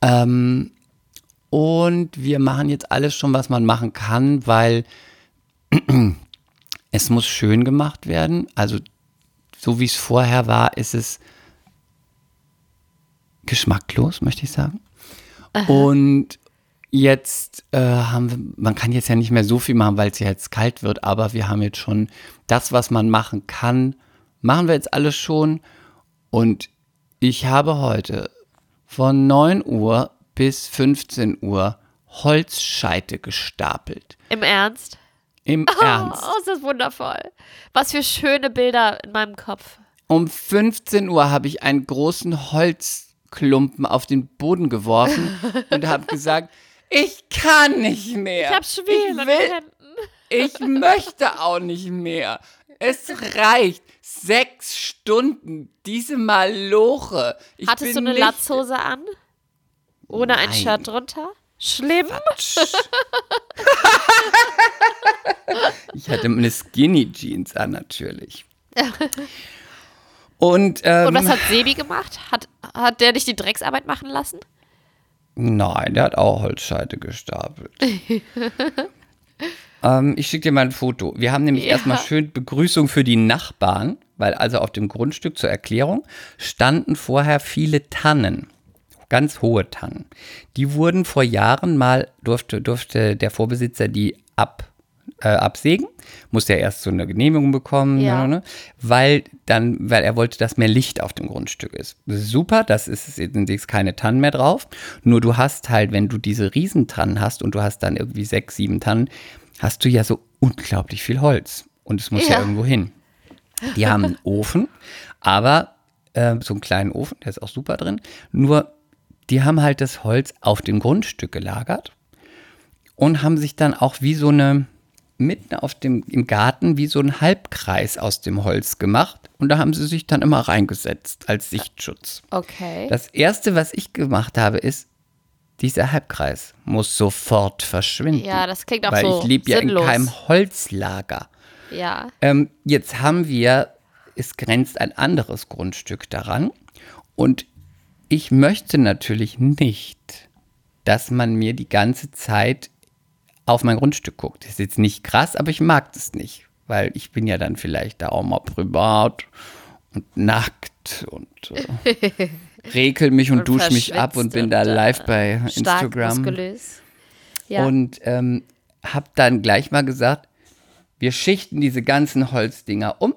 C: Ähm, und wir machen jetzt alles schon, was man machen kann, weil es muss schön gemacht werden. Also so wie es vorher war, ist es geschmacklos, möchte ich sagen. Und jetzt äh, haben wir, man kann jetzt ja nicht mehr so viel machen, weil es ja jetzt kalt wird, aber wir haben jetzt schon das, was man machen kann, machen wir jetzt alles schon. Und ich habe heute von 9 Uhr bis 15 Uhr Holzscheite gestapelt.
B: Im Ernst?
C: Im Ernst.
B: Oh, ist das wundervoll. Was für schöne Bilder in meinem Kopf.
C: Um 15 Uhr habe ich einen großen Holzklumpen auf den Boden geworfen und habe gesagt, ich kann nicht mehr.
B: Ich hab Schwelen
C: ich will. Ich möchte auch nicht mehr. Es reicht. Sechs Stunden. Diese Maloche. Ich
B: Hattest du eine
C: nicht-
B: Latzhose an? Ohne ein
C: Nein.
B: Shirt drunter? Schlimm.
C: Ich hatte eine Skinny Jeans an, natürlich. Und, ähm,
B: Und was hat Sebi gemacht? Hat, hat der dich die Drecksarbeit machen lassen?
C: Nein, der hat auch Holzscheite gestapelt. ähm, ich schicke dir mal ein Foto. Wir haben nämlich
B: Ja.
C: erstmal schön Begrüßung für die Nachbarn, weil also auf dem Grundstück zur Erklärung standen vorher viele Tannen. Ganz hohe Tannen. Die wurden vor Jahren mal, durfte, durfte der Vorbesitzer die ab, äh, absägen. Musste ja erst so eine Genehmigung bekommen,
B: Ja.
C: ne, ne, weil dann, weil er wollte, dass mehr Licht auf dem Grundstück ist. Super, das ist sind jetzt keine Tannen mehr drauf. Nur du hast halt, wenn du diese Riesentannen hast und du hast dann irgendwie sechs, sieben Tannen, hast du ja so unglaublich viel Holz. Und es muss ja,
B: Ja.
C: irgendwo hin. Die haben einen Ofen, aber äh, so einen kleinen Ofen, der ist auch super drin. Nur die haben halt das Holz auf dem Grundstück gelagert und haben sich dann auch wie so eine mitten auf dem im Garten wie so ein Halbkreis aus dem Holz gemacht und da haben sie sich dann immer reingesetzt als Sichtschutz.
B: Okay.
C: Das erste, was ich gemacht habe, ist dieser Halbkreis muss sofort verschwinden.
B: Ja, das klingt auch
C: weil
B: so
C: ich lebe ja in keinem Holzlager.
B: ja.
C: Ähm, jetzt haben wir, es grenzt ein anderes Grundstück daran. Und ich möchte natürlich nicht, dass man mir die ganze Zeit auf mein Grundstück guckt. Das ist jetzt nicht krass, aber ich mag das nicht. Weil ich bin ja dann vielleicht da auch mal privat und nackt und äh, rekel mich und,
B: Und
C: dusche mich ab und bin da
B: und, äh,
C: live bei
B: Stark
C: Instagram.
B: Ja.
C: und ähm, habe dann gleich mal gesagt, wir schichten diese ganzen Holzdinger um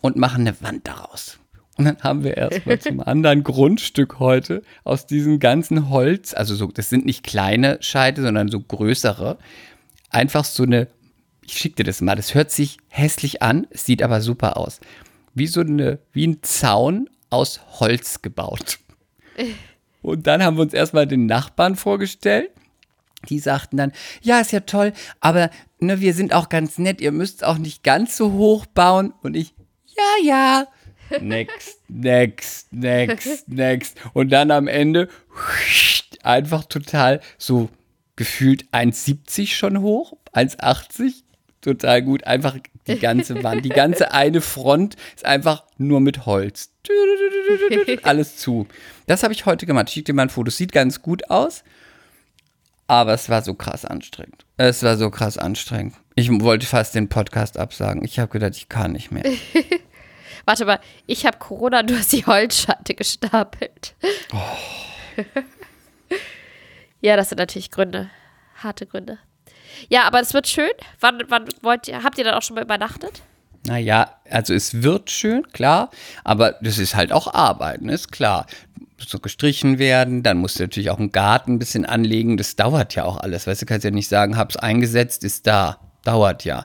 C: und machen eine Wand daraus. Und dann haben wir erstmal zum anderen Grundstück heute aus diesem ganzen Holz, also so, das sind nicht kleine Scheite, sondern so größere, einfach so eine, ich schick dir das mal, das hört sich hässlich an, es sieht aber super aus. Wie so eine, wie ein Zaun aus Holz gebaut. Und dann haben wir uns erstmal den Nachbarn vorgestellt. Die sagten dann, ja, ist ja toll, aber ne, wir sind auch ganz nett, ihr müsst auch nicht ganz so hoch bauen. Und ich, ja, ja. Next, next, next, next. Und dann am Ende einfach total so gefühlt 1,70 schon hoch, 1,80. Total gut. Einfach die ganze Wand, die ganze eine Front ist einfach nur mit Holz. Alles zu. Das habe ich heute gemacht. Ich schicke dir mal ein Foto. Sieht ganz gut aus. Aber es war so krass anstrengend. Es war so krass anstrengend. Ich wollte fast den Podcast absagen. Ich habe gedacht, ich kann nicht mehr.
B: Warte mal, ich habe Corona, du hast die Holzschatte gestapelt.
C: Oh.
B: ja, das sind natürlich Gründe. Harte Gründe. Ja, aber es wird schön. Wann, wann wollt ihr, habt ihr dann auch schon mal übernachtet?
C: Naja, also es wird schön, klar, aber das ist halt auch Arbeit, ne? ist klar. Muss so gestrichen werden, dann musst du natürlich auch einen Garten ein bisschen anlegen, das dauert ja auch alles. Weißt du, kannst ja nicht sagen, hab's eingesetzt, ist da. Dauert ja.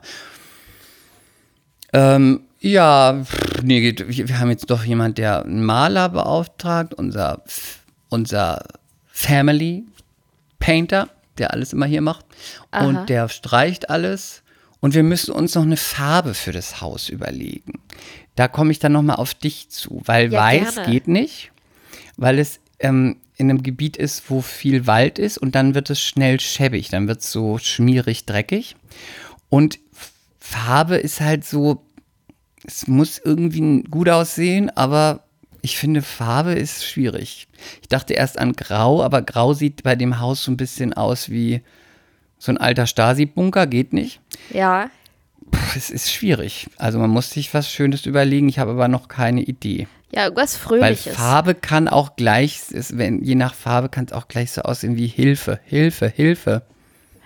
C: Ähm, ja, nee, wir haben jetzt doch jemand, der einen Maler beauftragt, unser, unser Family Painter, der alles immer hier macht.
B: Aha.
C: Und der streicht alles. Und wir müssen uns noch eine Farbe für das Haus überlegen. Da komme ich dann nochmal auf dich zu, weil
B: Ja,
C: weiß
B: gerne.
C: geht nicht, weil es ähm, in einem Gebiet ist, wo viel Wald ist und dann wird es schnell schäbig, dann wird es so schmierig, dreckig. Und Farbe ist halt so, es muss irgendwie gut aussehen, aber ich finde, Farbe ist schwierig. Ich dachte erst an Grau, aber Grau sieht bei dem Haus so ein bisschen aus wie so ein alter Stasi-Bunker, geht nicht.
B: Ja.
C: Puh, es ist schwierig. Also man muss sich was Schönes überlegen, ich habe aber noch keine Idee.
B: Ja, irgendwas
C: Weil
B: Fröhliches.
C: Farbe kann auch gleich, es, wenn, je nach Farbe kann es auch gleich so aussehen wie Hilfe, Hilfe, Hilfe.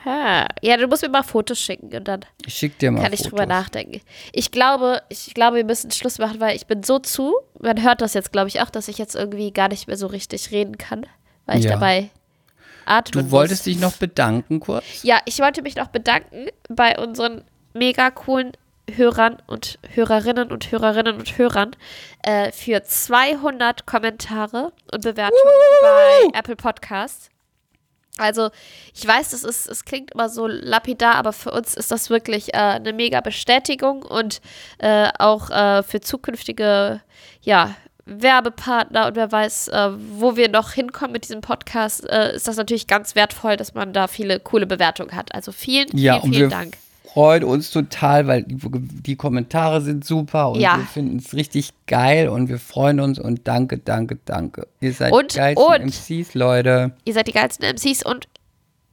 B: Ha. Ja, du musst mir mal Fotos schicken und dann
C: Ich schick dir mal
B: kann ich
C: Fotos.
B: drüber nachdenken. Ich glaube, ich glaube, wir müssen Schluss machen, weil ich bin so zu. Man hört das jetzt, glaube ich, auch, dass ich jetzt irgendwie gar nicht mehr so richtig reden kann, weil ich
C: Ja.
B: dabei atmen
C: Du wolltest
B: muss.
C: dich noch bedanken kurz?
B: Ja, ich wollte mich noch bedanken bei unseren mega coolen Hörern und Hörerinnen und Hörerinnen und Hörern äh, für 200 Kommentare und Bewertungen bei Apple Podcasts. Also, ich weiß, das ist, es klingt immer so lapidar, aber für uns ist das wirklich äh, eine mega Bestätigung und äh, auch äh, für zukünftige, ja, Werbepartner und wer weiß, äh, wo wir noch hinkommen mit diesem Podcast, äh, ist das natürlich ganz wertvoll, dass man da viele coole Bewertungen hat. Also vielen,
C: Ja,
B: vielen, Dank.
C: Freuen uns total, weil die, die Kommentare sind super und
B: Ja.
C: wir finden es richtig geil und wir freuen uns und danke, danke, danke. Ihr seid
B: Und-
C: die geilsten
B: und-
C: MCs, Leute.
B: Ihr seid die geilsten MCs und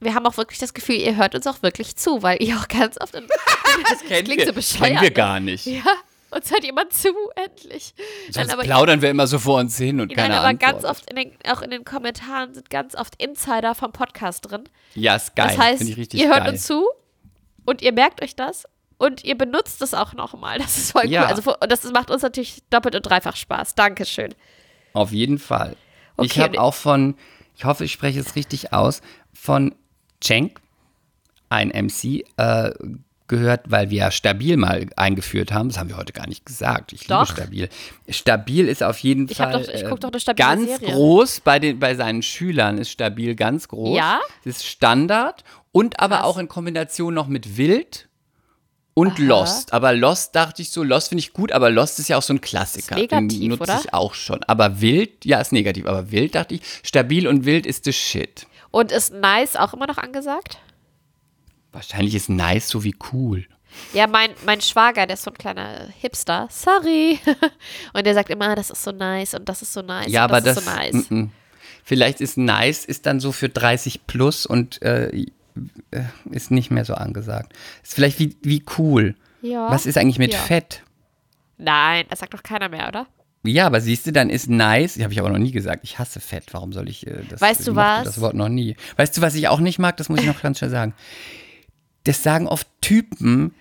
B: wir haben auch wirklich das Gefühl, ihr hört uns auch wirklich zu, weil ihr auch ganz oft. In, das, klingt so bescheuert. ne?
C: gar nicht.
B: Ja, uns hört jemand zu, endlich. Nein,
C: Sonst
B: aber,
C: plaudern wir immer so vor uns hin und
B: nein,
C: keine
B: aber
C: Antwort.
B: ganz oft, in den, auch in den Kommentaren sind ganz oft Insider vom Podcast drin.
C: Ja, ist geil.
B: Das heißt,
C: ich
B: ihr hört
C: geil.
B: uns zu und ihr merkt euch das und ihr benutzt es auch nochmal. Das ist voll
C: Ja.
B: cool. Also, und das macht uns natürlich doppelt und dreifach Spaß. Dankeschön.
C: Auf jeden Fall. ich
B: Okay, und-
C: habe auch von, ich hoffe, ich spreche es richtig aus, von Cenk, ein MC, äh, gehört, weil wir ja Stabil mal eingeführt haben. Das haben wir heute gar nicht gesagt. Ich
B: Doch.
C: liebe Stabil. Stabil ist auf jeden
B: Ich
C: Fall
B: doch- ich
C: äh,
B: guck doch eine stabile
C: ganz
B: Serie.
C: groß bei, den, bei seinen Schülern ist Stabil ganz groß.
B: Ja?
C: Das ist Standard und aber
B: Krass.
C: auch in Kombination noch mit Wild und
B: Aha.
C: Lost. Aber Lost dachte ich so, Lost finde ich gut, aber Lost ist ja auch so ein Klassiker.
B: Ist negativ,
C: Den nutze
B: oder?
C: ich auch schon. Aber Wild, ja, ist negativ. Aber Wild dachte ich, stabil und wild ist the shit.
B: Und ist nice auch immer noch angesagt?
C: Wahrscheinlich ist nice so wie cool.
B: Ja, mein, mein Schwager, der ist so ein kleiner Hipster. Sorry. Und der sagt immer, das ist so nice und das ist so nice.
C: ja, aber
B: das,
C: das.
B: ist so nice.
C: mm, mm. Vielleicht ist nice ist dann so für 30 plus und äh, ist nicht mehr so angesagt. Ist vielleicht wie, wie cool.
B: Ja.
C: Was ist eigentlich mit
B: Ja.
C: Fett?
B: Nein, das sagt doch keiner mehr, oder?
C: Ja, aber siehst du, dann ist nice, habe ich aber noch nie gesagt, ich hasse Fett. Warum soll ich äh, das?
B: Weißt du was?
C: Das Wort noch nie. Weißt du, was ich auch nicht mag? Das muss ich noch ganz schnell sagen. Das sagen oft Typen,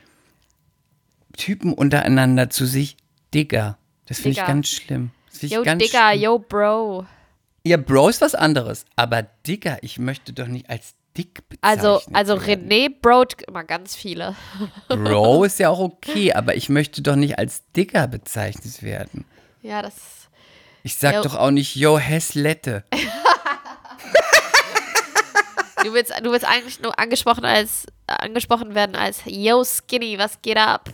C: Typen untereinander zu sich, Digger. Das finde ich
B: Digger.
C: ganz schlimm. Das finde ich
B: Yo,
C: ganz
B: Digga,
C: schlimm.
B: yo, Bro.
C: Ja, Bro ist was anderes. Aber Digger, ich möchte doch nicht als dick bezeichnet
B: Also, also. René brot immer ganz viele.
C: Bro ist ja auch okay, aber ich möchte doch nicht als Digger bezeichnet werden.
B: Ja, das.
C: Ich sag
B: Jo.
C: doch auch nicht, yo, Häslette.
B: Du willst, du willst eigentlich nur angesprochen als angesprochen werden als Yo Skinny, was geht ab?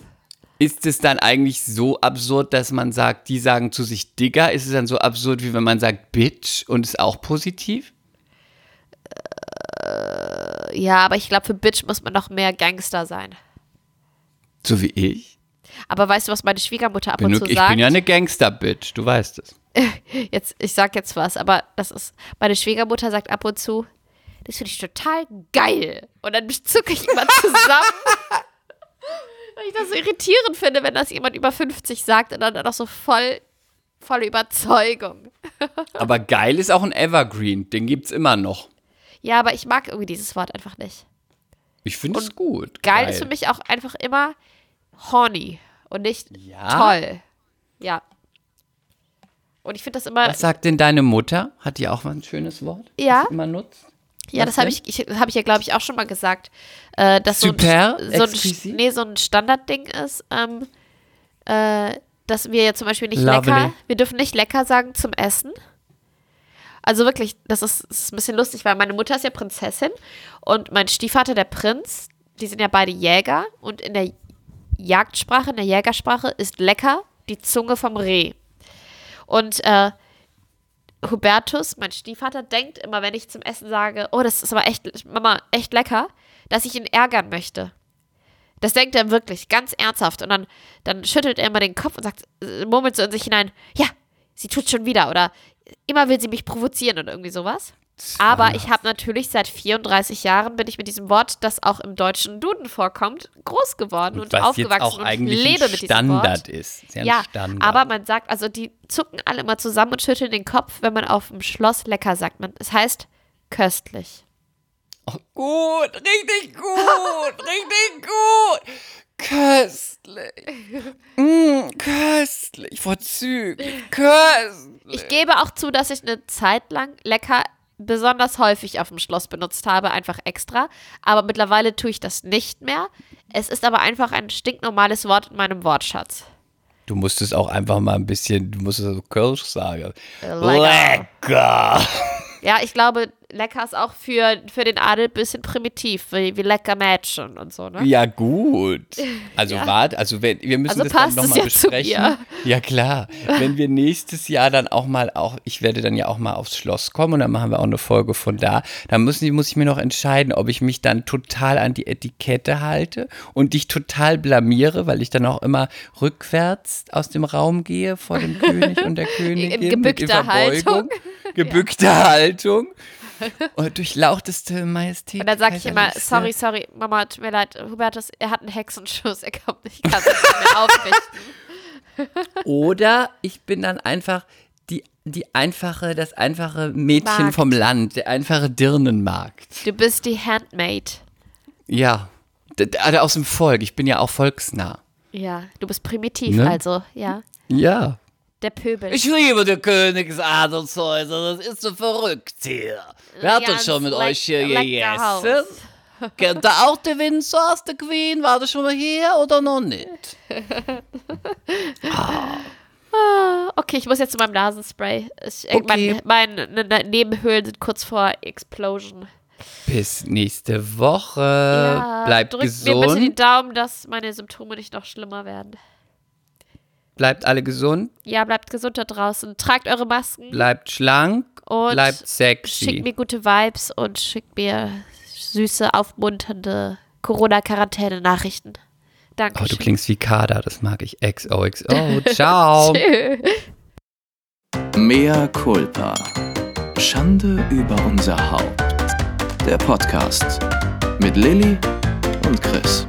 C: Ist es dann eigentlich so absurd, dass man sagt, die sagen zu sich Digger? Ist es dann so absurd, wie wenn man sagt Bitch und ist auch positiv?
B: Ja, aber ich glaube, für Bitch muss man noch mehr Gangster sein.
C: So wie ich?
B: Aber weißt du, was meine Schwiegermutter ab
C: Bin
B: und zu
C: ich
B: sagt?
C: bin ja eine Gangster-Bitch, du weißt es.
B: jetzt, ich sag jetzt was, aber das ist, meine Schwiegermutter sagt ab und zu, das finde ich total geil. Und dann zucke ich immer zusammen. Weil ich das so irritierend finde, wenn das jemand über 50 sagt und dann noch so voll, volle Überzeugung.
C: Aber geil ist auch ein Evergreen, den gibt's immer noch.
B: Ja, aber ich mag irgendwie dieses Wort einfach nicht.
C: Ich finde es gut.
B: Geil, ist für mich auch einfach immer horny und nicht
C: Ja?
B: toll. Ja. Und ich finde das immer,
C: Was sagt denn deine Mutter? Hat die auch mal ein schönes Wort?
B: Ja.
C: Das immer nutzt?
B: ja,
C: was
B: das habe ich, ich habe ich ja, glaube ich, auch schon mal gesagt, äh, dass
C: Super,
B: so ein, so ein, nee, so ein Standardding ist, ähm, äh, dass wir ja zum Beispiel nicht
C: Lovely.
B: lecker, wir dürfen nicht lecker sagen zum Essen. Also wirklich, das ist, ist ein bisschen lustig, weil meine Mutter ist ja Prinzessin und mein Stiefvater, der Prinz, die sind ja beide Jäger und in der Jagdsprache, in der Jägersprache ist lecker die Zunge vom Reh. Und äh, Hubertus, mein Stiefvater, denkt immer, wenn ich zum Essen sage, oh, das ist aber echt, Mama, echt lecker, dass ich ihn ärgern möchte. Das denkt er wirklich, ganz ernsthaft. Und dann, dann schüttelt er immer den Kopf und sagt, äh, murmelt so in sich hinein, ja, sie tut schon wieder oder immer will sie mich provozieren und irgendwie sowas. Aber ich habe natürlich seit 34 Jahren bin ich mit diesem Wort, das auch im deutschen Duden vorkommt, groß geworden und,
C: was jetzt
B: aufgewachsen
C: auch
B: und
C: eigentlich
B: lebe
C: ein
B: mit diesem Wort.
C: Standard ist. ist ja, ein
B: Ja,
C: Standard.
B: aber man sagt, also die zucken alle immer zusammen und schütteln den Kopf, wenn man auf dem Schloss lecker sagt. Man, es heißt köstlich.
C: Oh, gut, richtig gut, richtig gut. Köstlich. Mm, köstlich, vorzüglich, köstlich.
B: Ich gebe auch zu, dass ich eine Zeit lang lecker besonders häufig auf dem Schloss benutzt habe, einfach extra. Aber mittlerweile tue ich das nicht mehr. Es ist aber einfach ein stinknormales Wort in meinem Wortschatz.
C: Du musst es auch einfach mal ein bisschen, du musst es so Kölsch sagen.
B: Lecker.
C: Lecker.
B: Ja, ich glaube, lecker ist auch für, für den Adel ein bisschen primitiv, wie, wie lecker Mädchen und so, ne?
C: Ja, gut. Also
B: Ja.
C: warte, also wenn, wir müssen
B: Also
C: das dann nochmal
B: ja
C: besprechen. Ja, klar. Wenn wir nächstes Jahr dann auch mal auch, ich werde dann ja auch mal aufs Schloss kommen und dann machen wir auch eine Folge von da. Dann müssen, muss ich mir noch entscheiden, ob ich mich dann total an die Etikette halte und dich total blamiere, weil ich dann auch immer rückwärts aus dem Raum gehe vor dem König und der Königin. mit
B: gebückter. Haltung.
C: Gebückte Haltung. Und durchlauchteste Majestät.
B: Und dann sage ich immer, sorry, sorry, Mama, tut mir leid, Hubertus, er hat einen Hexenschuss, er kommt nicht, kann sich nicht mehr aufrichten.
C: Oder ich bin dann einfach die, die einfache, das einfache Mädchen
B: Magd.
C: vom Land, der einfache Dirnenmarkt.
B: Du bist die Handmaid.
C: Ja, also aus dem Volk. Ich bin ja auch volksnah.
B: Ja, du bist primitiv,
C: Ne?
B: also, ja.
C: Ja.
B: Der Pöbel.
C: Ich liebe die Königsadelshäuser. Das ist so verrückt hier. Wer hat das schon mit
B: leck-
C: euch hier
B: Haus.
C: gegessen? Kennt ihr auch die Windsor aus der Queen? War das schon mal hier oder noch nicht?
B: Okay, ich muss jetzt zu meinem Nasenspray. Ich,
C: Okay.
B: Mein, meine ne, Nebenhöhlen sind kurz vor Explosion.
C: Bis nächste Woche.
B: ja,
C: Bleibt
B: drückt mir bitte die
C: gesund.
B: Daumen, dass meine Symptome nicht noch schlimmer werden.
C: Bleibt alle gesund.
B: Ja, bleibt gesund da draußen. Tragt eure Masken
C: Bleibt schlank.
B: und
C: bleibt sexy.
B: schickt mir gute Vibes und schickt mir süße, aufmunternde Corona-Quarantäne-Nachrichten. Danke.
C: Oh, du klingst wie Kader, das mag ich. XOXO. Ciao.
A: Mea culpa. Schande über unser Haupt. Der Podcast mit Lilly und Chris.